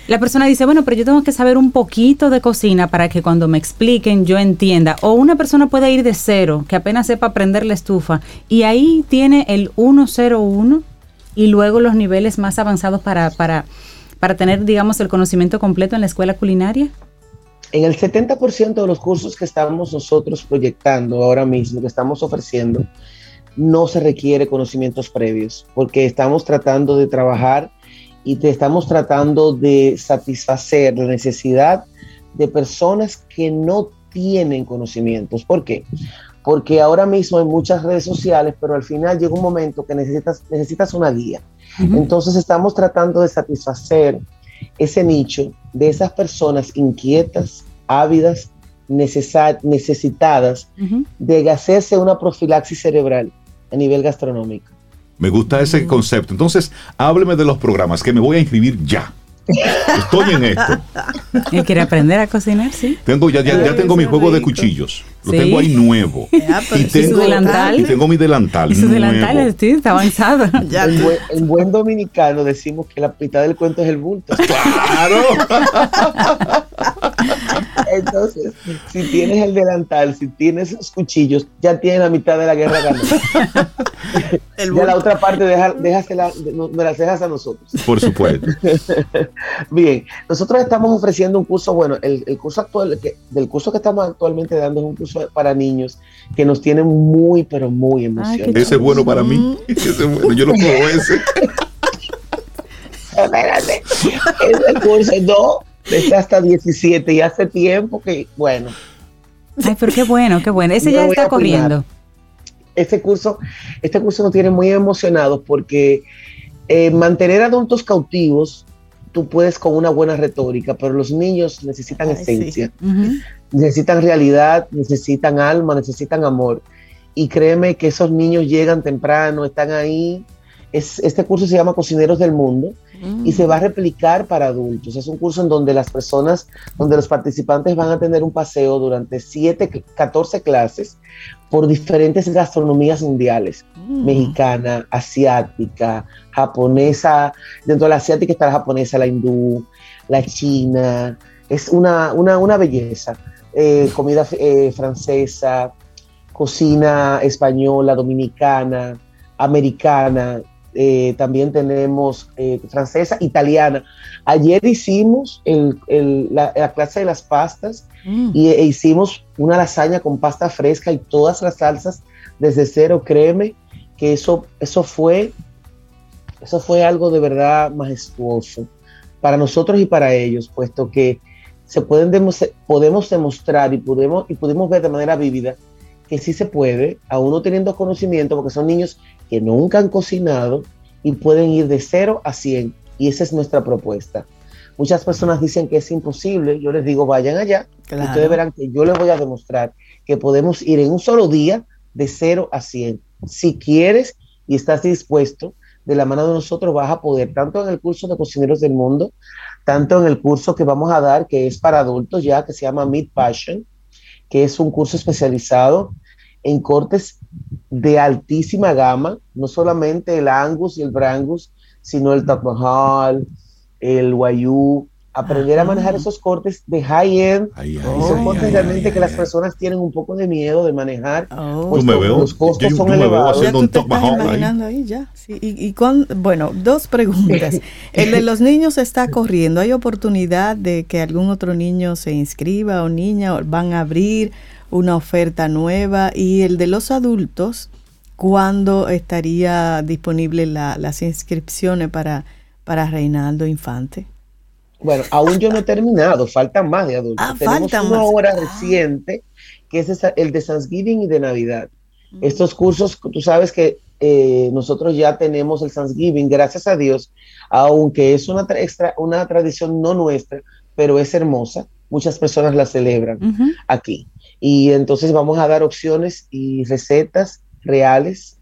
la persona dice, bueno, pero yo tengo que saber un poquito de cocina para que cuando me expliquen yo entienda. O una persona puede ir de cero, que apenas sepa prender la estufa, y ahí tiene el 101 y luego los niveles más avanzados para, para, para tener, digamos, el conocimiento completo en la escuela culinaria. En el 70% de los cursos que estamos nosotros proyectando ahora mismo, que estamos ofreciendo, no se requiere conocimientos previos, porque estamos tratando de trabajar y te estamos tratando de satisfacer la necesidad de personas que no tienen conocimientos. ¿Por qué? Porque ahora mismo hay muchas redes sociales, pero al final llega un momento que necesitas, necesitas una guía. Entonces estamos tratando de satisfacer ese nicho de esas personas inquietas, ávidas, necesitadas de hacerse una profilaxis cerebral a nivel gastronómico. Me gusta ese concepto. Entonces, hábleme de los programas que me voy a inscribir ya. Estoy en esto. (laughs) ¿Y quiere aprender a cocinar? Sí. Tengo, ya, ya, tengo mi juego de cuchillos. Lo tengo ahí nuevo. y, tengo, delantal? y tengo mi delantal. Y su delantal sí, está avanzado. (laughs) en, buen, dominicano decimos que la mitad del cuento es el bulto. (laughs) ¡Claro! Entonces, si tienes el delantal, si tienes los cuchillos, ya tienes la mitad de la guerra ganada. (laughs) ya la otra parte deja, déjasela, me las dejas a nosotros. Por supuesto. Bien, nosotros estamos ofreciendo un curso, bueno, el, curso actual, que, del curso que estamos actualmente dando es un curso para niños que nos tiene muy, pero muy emocionados. ese es bueno para mí. (laughs) Ese es bueno, yo lo puedo ese. Espérate, ese curso no desde hasta 17 y hace tiempo que, bueno. Ay, pero qué bueno, qué bueno. Ese ya está corriendo. Este curso, este curso nos tiene muy emocionados porque eh, mantener adultos cautivos, tú puedes con una buena retórica, pero los niños necesitan esencia, necesitan realidad, necesitan alma, necesitan amor. Y créeme que esos niños llegan temprano, están ahí. Es, este curso se llama Cocineros del Mundo y se va a replicar para adultos. Es un curso en donde las personas, donde los participantes van a tener un paseo durante 7, 14 clases por diferentes gastronomías mundiales, mm. mexicana, asiática, japonesa, dentro de la asiática está la japonesa, la hindú, la china, es una, una, belleza. Eh, comida eh, francesa, cocina española, dominicana, americana, eh, también tenemos eh, francesa, italiana. Ayer hicimos la, clase de las pastas mm. y e hicimos una lasaña con pasta fresca y todas las salsas desde cero, créeme que eso, eso, fue, eso fue algo de verdad majestuoso para nosotros y para ellos, puesto que se pueden podemos demostrar y podemos, y podemos ver de manera vívida que sí se puede, a uno teniendo conocimiento, porque son niños que nunca han cocinado y pueden ir de 0 a 100. Y esa es nuestra propuesta. Muchas personas dicen que es imposible. Yo les digo, vayan allá. Ustedes verán que yo les voy a demostrar que podemos ir en un solo día de 0 a 100. Si quieres y estás dispuesto, de la mano de nosotros vas a poder, tanto en el curso de Cocineros del Mundo, tanto en el curso que vamos a dar, que es para adultos ya, que se llama Meat Passion, que es un curso especializado en cortes de altísima gama, no solamente el Angus y el Brangus, sino el Taj el Wayu, aprender a manejar esos cortes de high-end, esos cortes realmente que las personas tienen un poco de miedo de manejar, pues los costos son elevados. Ya tú te estás imaginando ahí, ya. y, con, bueno, dos (laughs) preguntas. el de los niños está corriendo. ¿Hay oportunidad de que algún otro niño se inscriba o niña? ¿Van a abrir? una oferta nueva y el de los adultos, ¿cuándo estaría disponible las inscripciones para, para Reinaldo Infante? Bueno, aún yo no he terminado, faltan más de adultos. Ah, Tenemos una hora ah. reciente que es el de Thanksgiving y de Navidad. Estos cursos, tú sabes que eh, nosotros ya tenemos el Thanksgiving, gracias a Dios, aunque es una, extra, una tradición no nuestra, pero es hermosa. Muchas personas la celebran aquí. Y entonces vamos a dar opciones y recetas reales,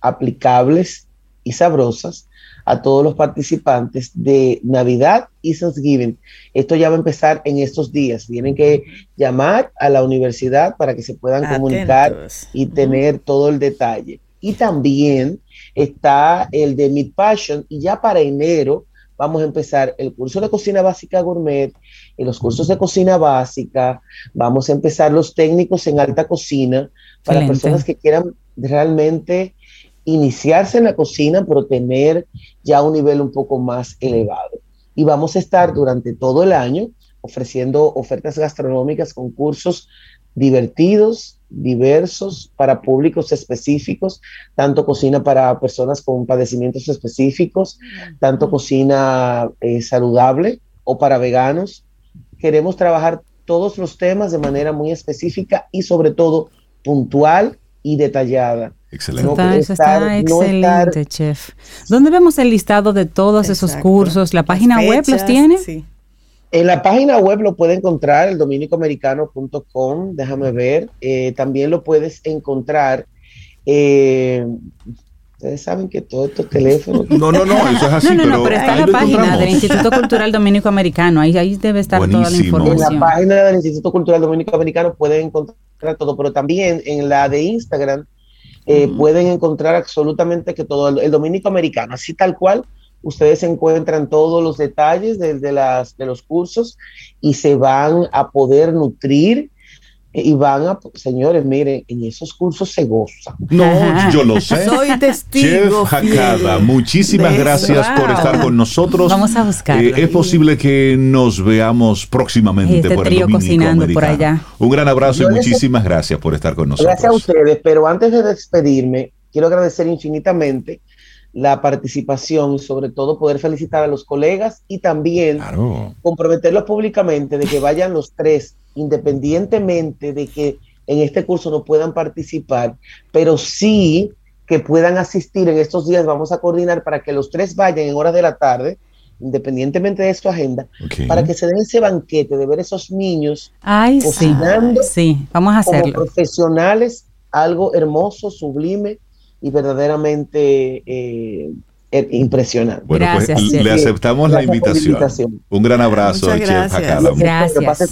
aplicables y sabrosas a todos los participantes de Navidad y Thanksgiving. Esto ya va a empezar en estos días. Tienen que llamar a la universidad para que se puedan comunicar y tener todo el detalle. Y también está el de Mid Passion y ya para enero vamos a empezar el curso de cocina básica gourmet y los cursos de cocina básica. Vamos a empezar los técnicos en alta cocina para personas que quieran realmente iniciarse en la cocina, pero tener ya un nivel un poco más elevado. Y vamos a estar durante todo el año ofreciendo ofertas gastronómicas con cursos divertidos, diversos, para públicos específicos, tanto cocina para personas con padecimientos específicos, tanto cocina eh, saludable o para veganos. Queremos trabajar todos los temas de manera muy específica y sobre todo puntual y detallada. Excelente. Está, excelente, chef. ¿Dónde vemos el listado de todos esos cursos? ¿La página web los tiene? Sí. En la página web lo puede encontrar, el dominicoamericano.com, déjame ver. Eh, también lo puedes encontrar. Eh, ustedes saben que todos estos teléfonos. (laughs) No, no, no, eso es así. No, no, no, pero, está en la página del Instituto Cultural Dominico Americano. Ahí, ahí debe estar toda la información. En la página del Instituto Cultural Dominico Americano pueden encontrar todo, pero también en la de Instagram eh, pueden encontrar absolutamente que todo. El, dominico americano, así tal cual, ustedes encuentran todos los detalles de, las, de los cursos y se van a poder nutrir y van a, señores, miren, en esos cursos se goza. No, yo lo sé. Soy testigo. Chef muchísimas gracias por estar con nosotros. Vamos a buscar. Eh, es posible que nos veamos próximamente este por el cocinando por allá. Un gran abrazo y muchísimas gracias por estar con nosotros. Gracias a ustedes, pero antes de despedirme, quiero agradecer infinitamente la participación y sobre todo poder felicitar a los colegas y también comprometerlos públicamente de que vayan los tres independientemente de que en este curso no puedan participar, pero sí que puedan asistir en estos días, vamos a coordinar para que los tres vayan en horas de la tarde, independientemente de su agenda, para que se den ese banquete de ver esos niños cocinando sí. vamos a hacerlo. como profesionales, algo hermoso, sublime y verdaderamente eh, impresionante. Bueno, pues le aceptamos la invitación. Un gran abrazo, Chef Gracias.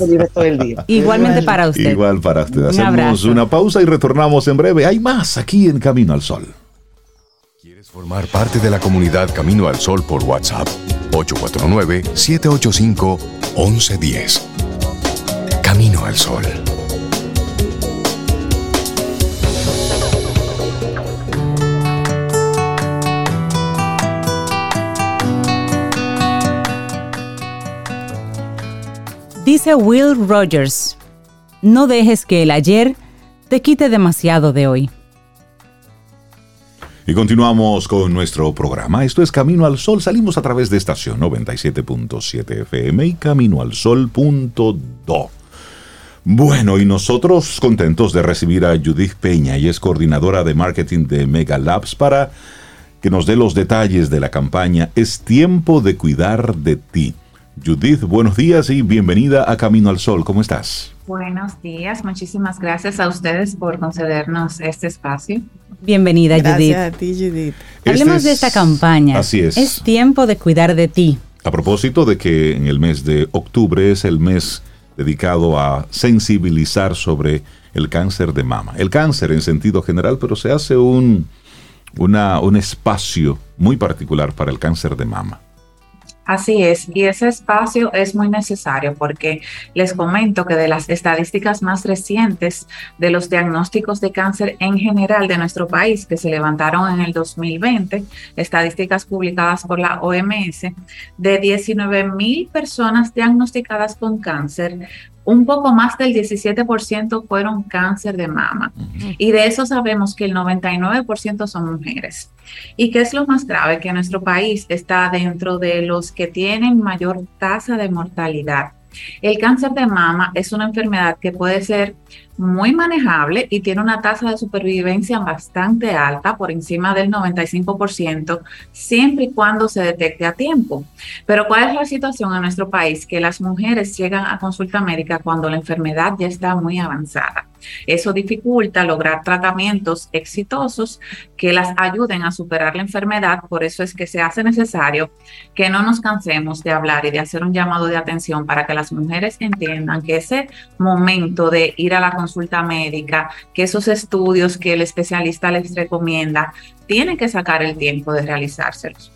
(laughs) Igualmente para usted. Igual para usted. Hacemos una pausa y retornamos en breve. Hay más aquí en Camino al Sol. ¿Quieres formar parte de la comunidad Camino al Sol por WhatsApp? 849-785-1110. Camino al Sol. Dice Will Rogers, no dejes que el ayer te quite demasiado de hoy. Y continuamos con nuestro programa. Esto es Camino al Sol. Salimos a través de estación 97.7 FM y caminoalsol.do. Bueno, y nosotros contentos de recibir a Judith Peña, y es coordinadora de marketing de Mega Labs, para que nos dé los detalles de la campaña Es tiempo de cuidar de ti. Judith, buenos días y bienvenida a Camino al Sol. ¿Cómo estás? Buenos días, muchísimas gracias a ustedes por concedernos este espacio. Bienvenida, gracias Judith. a ti, Judith. Hablemos este de esta campaña. Así es. Es tiempo de cuidar de ti. A propósito de que en el mes de octubre es el mes dedicado a sensibilizar sobre el cáncer de mama. El cáncer en sentido general, pero se hace un, una, un espacio muy particular para el cáncer de mama. Así es, y ese espacio es muy necesario porque les comento que de las estadísticas más recientes de los diagnósticos de cáncer en general de nuestro país que se levantaron en el 2020, estadísticas publicadas por la OMS, de 19 mil personas diagnosticadas con cáncer, un poco más del 17% fueron cáncer de mama. Y de eso sabemos que el 99% son mujeres. ¿Y qué es lo más grave? Que nuestro país está dentro de los que tienen mayor tasa de mortalidad El cáncer de mama es una enfermedad que puede ser muy manejable y tiene una tasa de supervivencia bastante alta, por encima del 95%, siempre y cuando se detecte a tiempo. Pero ¿cuál es la situación en nuestro país? Que las mujeres llegan a consulta médica cuando la enfermedad ya está muy avanzada. Eso dificulta lograr tratamientos exitosos que las ayuden a superar la enfermedad. Por eso es que se hace necesario que no nos cansemos de hablar y de hacer un llamado de atención para que las mujeres entiendan que ese momento de ir a la consulta médica, que esos estudios que el especialista les recomienda, tienen que sacar el tiempo de realizárselos.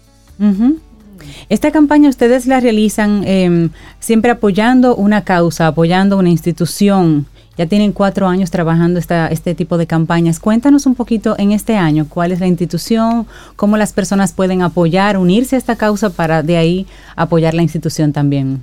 Esta campaña ustedes la realizan em, siempre apoyando una causa, apoyando una institución. Ya tienen cuatro años trabajando esta, este tipo de campañas. Cuéntanos un poquito en este año cuál es la institución, cómo las personas pueden apoyar, unirse a esta causa para de ahí apoyar la institución también.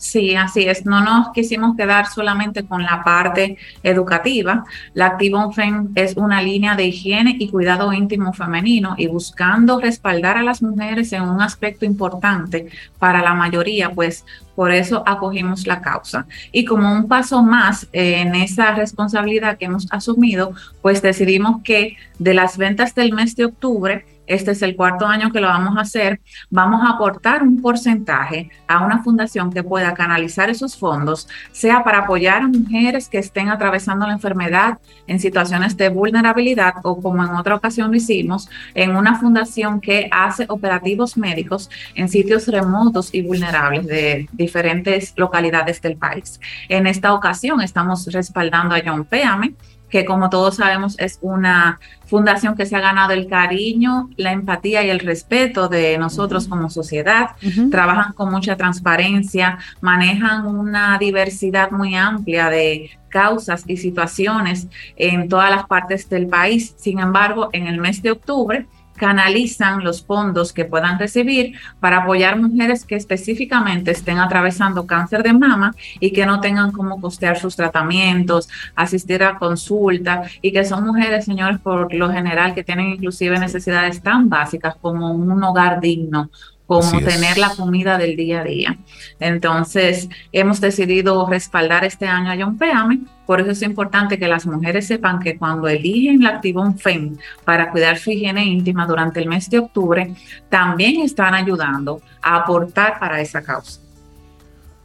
Sí, así es. No nos quisimos quedar solamente con la parte educativa. La Activon Fem es una línea de higiene y cuidado íntimo femenino y buscando respaldar a las mujeres en un aspecto importante para la mayoría, pues por eso acogimos la causa. Y como un paso más en esa responsabilidad que hemos asumido, pues decidimos que de las ventas del mes de octubre, este es el cuarto año que lo vamos a hacer, vamos a aportar un porcentaje a una fundación que pueda canalizar esos fondos, sea para apoyar a mujeres que estén atravesando la enfermedad en situaciones de vulnerabilidad o como en otra ocasión lo hicimos, en una fundación que hace operativos médicos en sitios remotos y vulnerables de diferentes localidades del país. En esta ocasión estamos respaldando a John Péame, que como todos sabemos es una fundación que se ha ganado el cariño, la empatía y el respeto de nosotros como sociedad. Trabajan con mucha transparencia, manejan una diversidad muy amplia de causas y situaciones en todas las partes del país. Sin embargo, en el mes de octubre, canalizan los fondos que puedan recibir para apoyar mujeres que específicamente estén atravesando cáncer de mama y que no tengan cómo costear sus tratamientos, asistir a consulta y que son mujeres, señores, por lo general que tienen inclusive necesidades tan básicas como un hogar digno, como tener la comida del día a día. Entonces, hemos decidido respaldar este año a John Peame. Por eso es importante que las mujeres sepan que cuando eligen la Activon FEM para cuidar su higiene íntima durante el mes de octubre, también están ayudando a aportar para esa causa.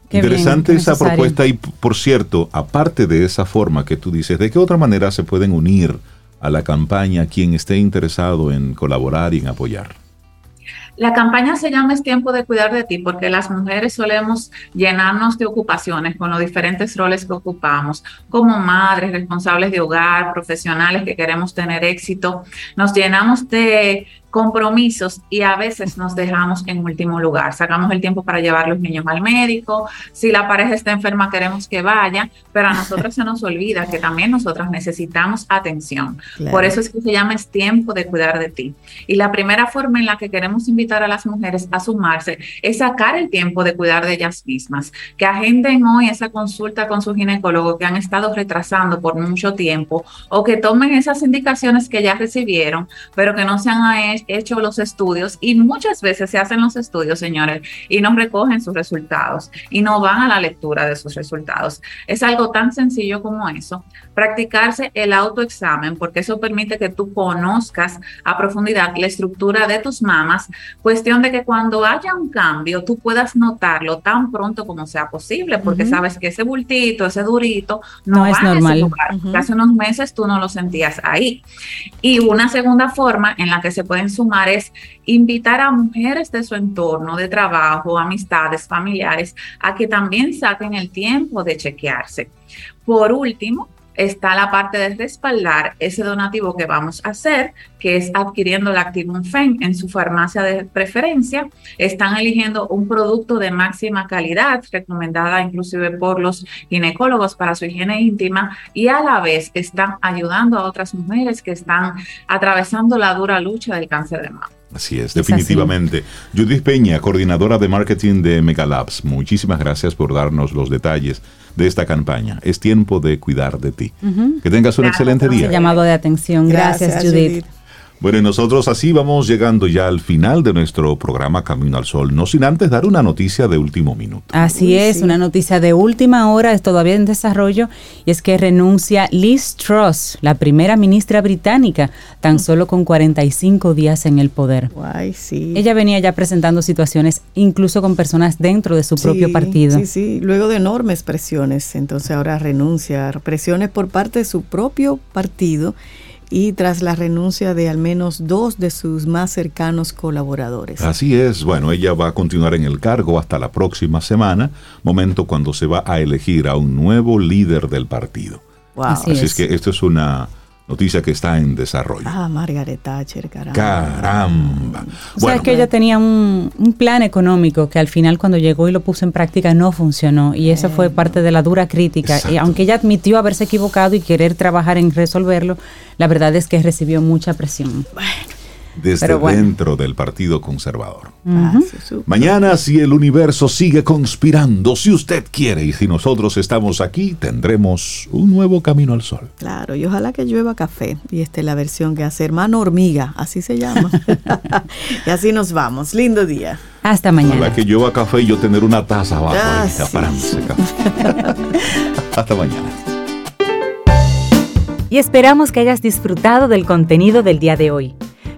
Interesante esa propuesta y por cierto, aparte de esa forma que tú dices, ¿de qué otra manera se pueden unir a la campaña quien esté interesado en colaborar y en apoyar? La campaña se llama Es tiempo de cuidar de ti porque las mujeres solemos llenarnos de ocupaciones con los diferentes roles que ocupamos, como madres, responsables de hogar, profesionales que queremos tener éxito. Nos llenamos de compromisos y a veces nos dejamos en último lugar. Sacamos el tiempo para llevar los niños al médico, si la pareja está enferma queremos que vaya, pero a nosotros se nos olvida que también nosotras necesitamos atención. Por eso es que se llama es tiempo de cuidar de ti. Y la primera forma en la que queremos invitar a las mujeres a sumarse es sacar el tiempo de cuidar de ellas mismas, que agenden hoy esa consulta con su ginecólogo que han estado retrasando por mucho tiempo o que tomen esas indicaciones que ya recibieron, pero que no se han hecho los estudios y muchas veces se hacen los estudios, señores, y no recogen sus resultados y no van a la lectura de sus resultados. Es algo tan sencillo como eso. Practicarse el autoexamen, porque eso permite que tú conozcas a profundidad la estructura de tus mamas, cuestión de que cuando haya un cambio tú puedas notarlo tan pronto como sea posible, porque sabes que ese bultito, ese durito, no, es normal. Hace unos meses tú no lo sentías ahí. Y una segunda forma en la que se pueden sumar es invitar a mujeres de su entorno de trabajo, amistades, familiares, a que también saquen el tiempo de chequearse. Por último, está la parte de respaldar ese donativo que vamos a hacer, que es adquiriendo la Activum FEM en su farmacia de preferencia. Están eligiendo un producto de máxima calidad, recomendada inclusive por los ginecólogos para su higiene íntima, y a la vez están ayudando a otras mujeres que están atravesando la dura lucha del cáncer de mama. Así es, definitivamente. Judith Peña, coordinadora de marketing de Megalabs, muchísimas gracias por darnos los detalles de esta campaña. Es tiempo de cuidar de ti. Que tengas un excelente día. llamado de atención. Gracias, Judith. Bueno, y nosotros así vamos llegando ya al final de nuestro programa Camino al Sol, no sin antes dar una noticia de último minuto. Así es, una noticia de última hora, es todavía en desarrollo, y es que renuncia Liz Truss, la primera ministra británica, tan solo con 45 días en el poder. Ay, sí. Ella venía ya presentando situaciones incluso con personas dentro de su propio partido. Sí, sí, luego de enormes presiones, entonces ahora renuncia, presiones por parte de su propio partido y tras la renuncia de al menos dos de sus más cercanos colaboradores. Así es, bueno, ella va a continuar en el cargo hasta la próxima semana, momento cuando se va a elegir a un nuevo líder del partido. Así, es. es que esto es una Noticia que está en desarrollo. Ah, Margaret Thatcher, caramba. Caramba. O sea, que ella tenía un, plan económico que al final cuando llegó y lo puso en práctica no funcionó. Y eso fue parte de la dura crítica. Y aunque ella admitió haberse equivocado y querer trabajar en resolverlo, la verdad es que recibió mucha presión. Bueno desde dentro del Partido Conservador. Ah, Mañana, si el universo sigue conspirando, si usted quiere y si nosotros estamos aquí, tendremos un nuevo camino al sol. Claro, y ojalá que llueva café. Y esta es la versión que hace hermano hormiga, así se llama. (laughs) y así nos vamos. Lindo día. Hasta mañana. Ojalá que llueva café y yo tener una taza abajo ah, para (laughs) Hasta mañana. Y esperamos que hayas disfrutado del contenido del día de hoy.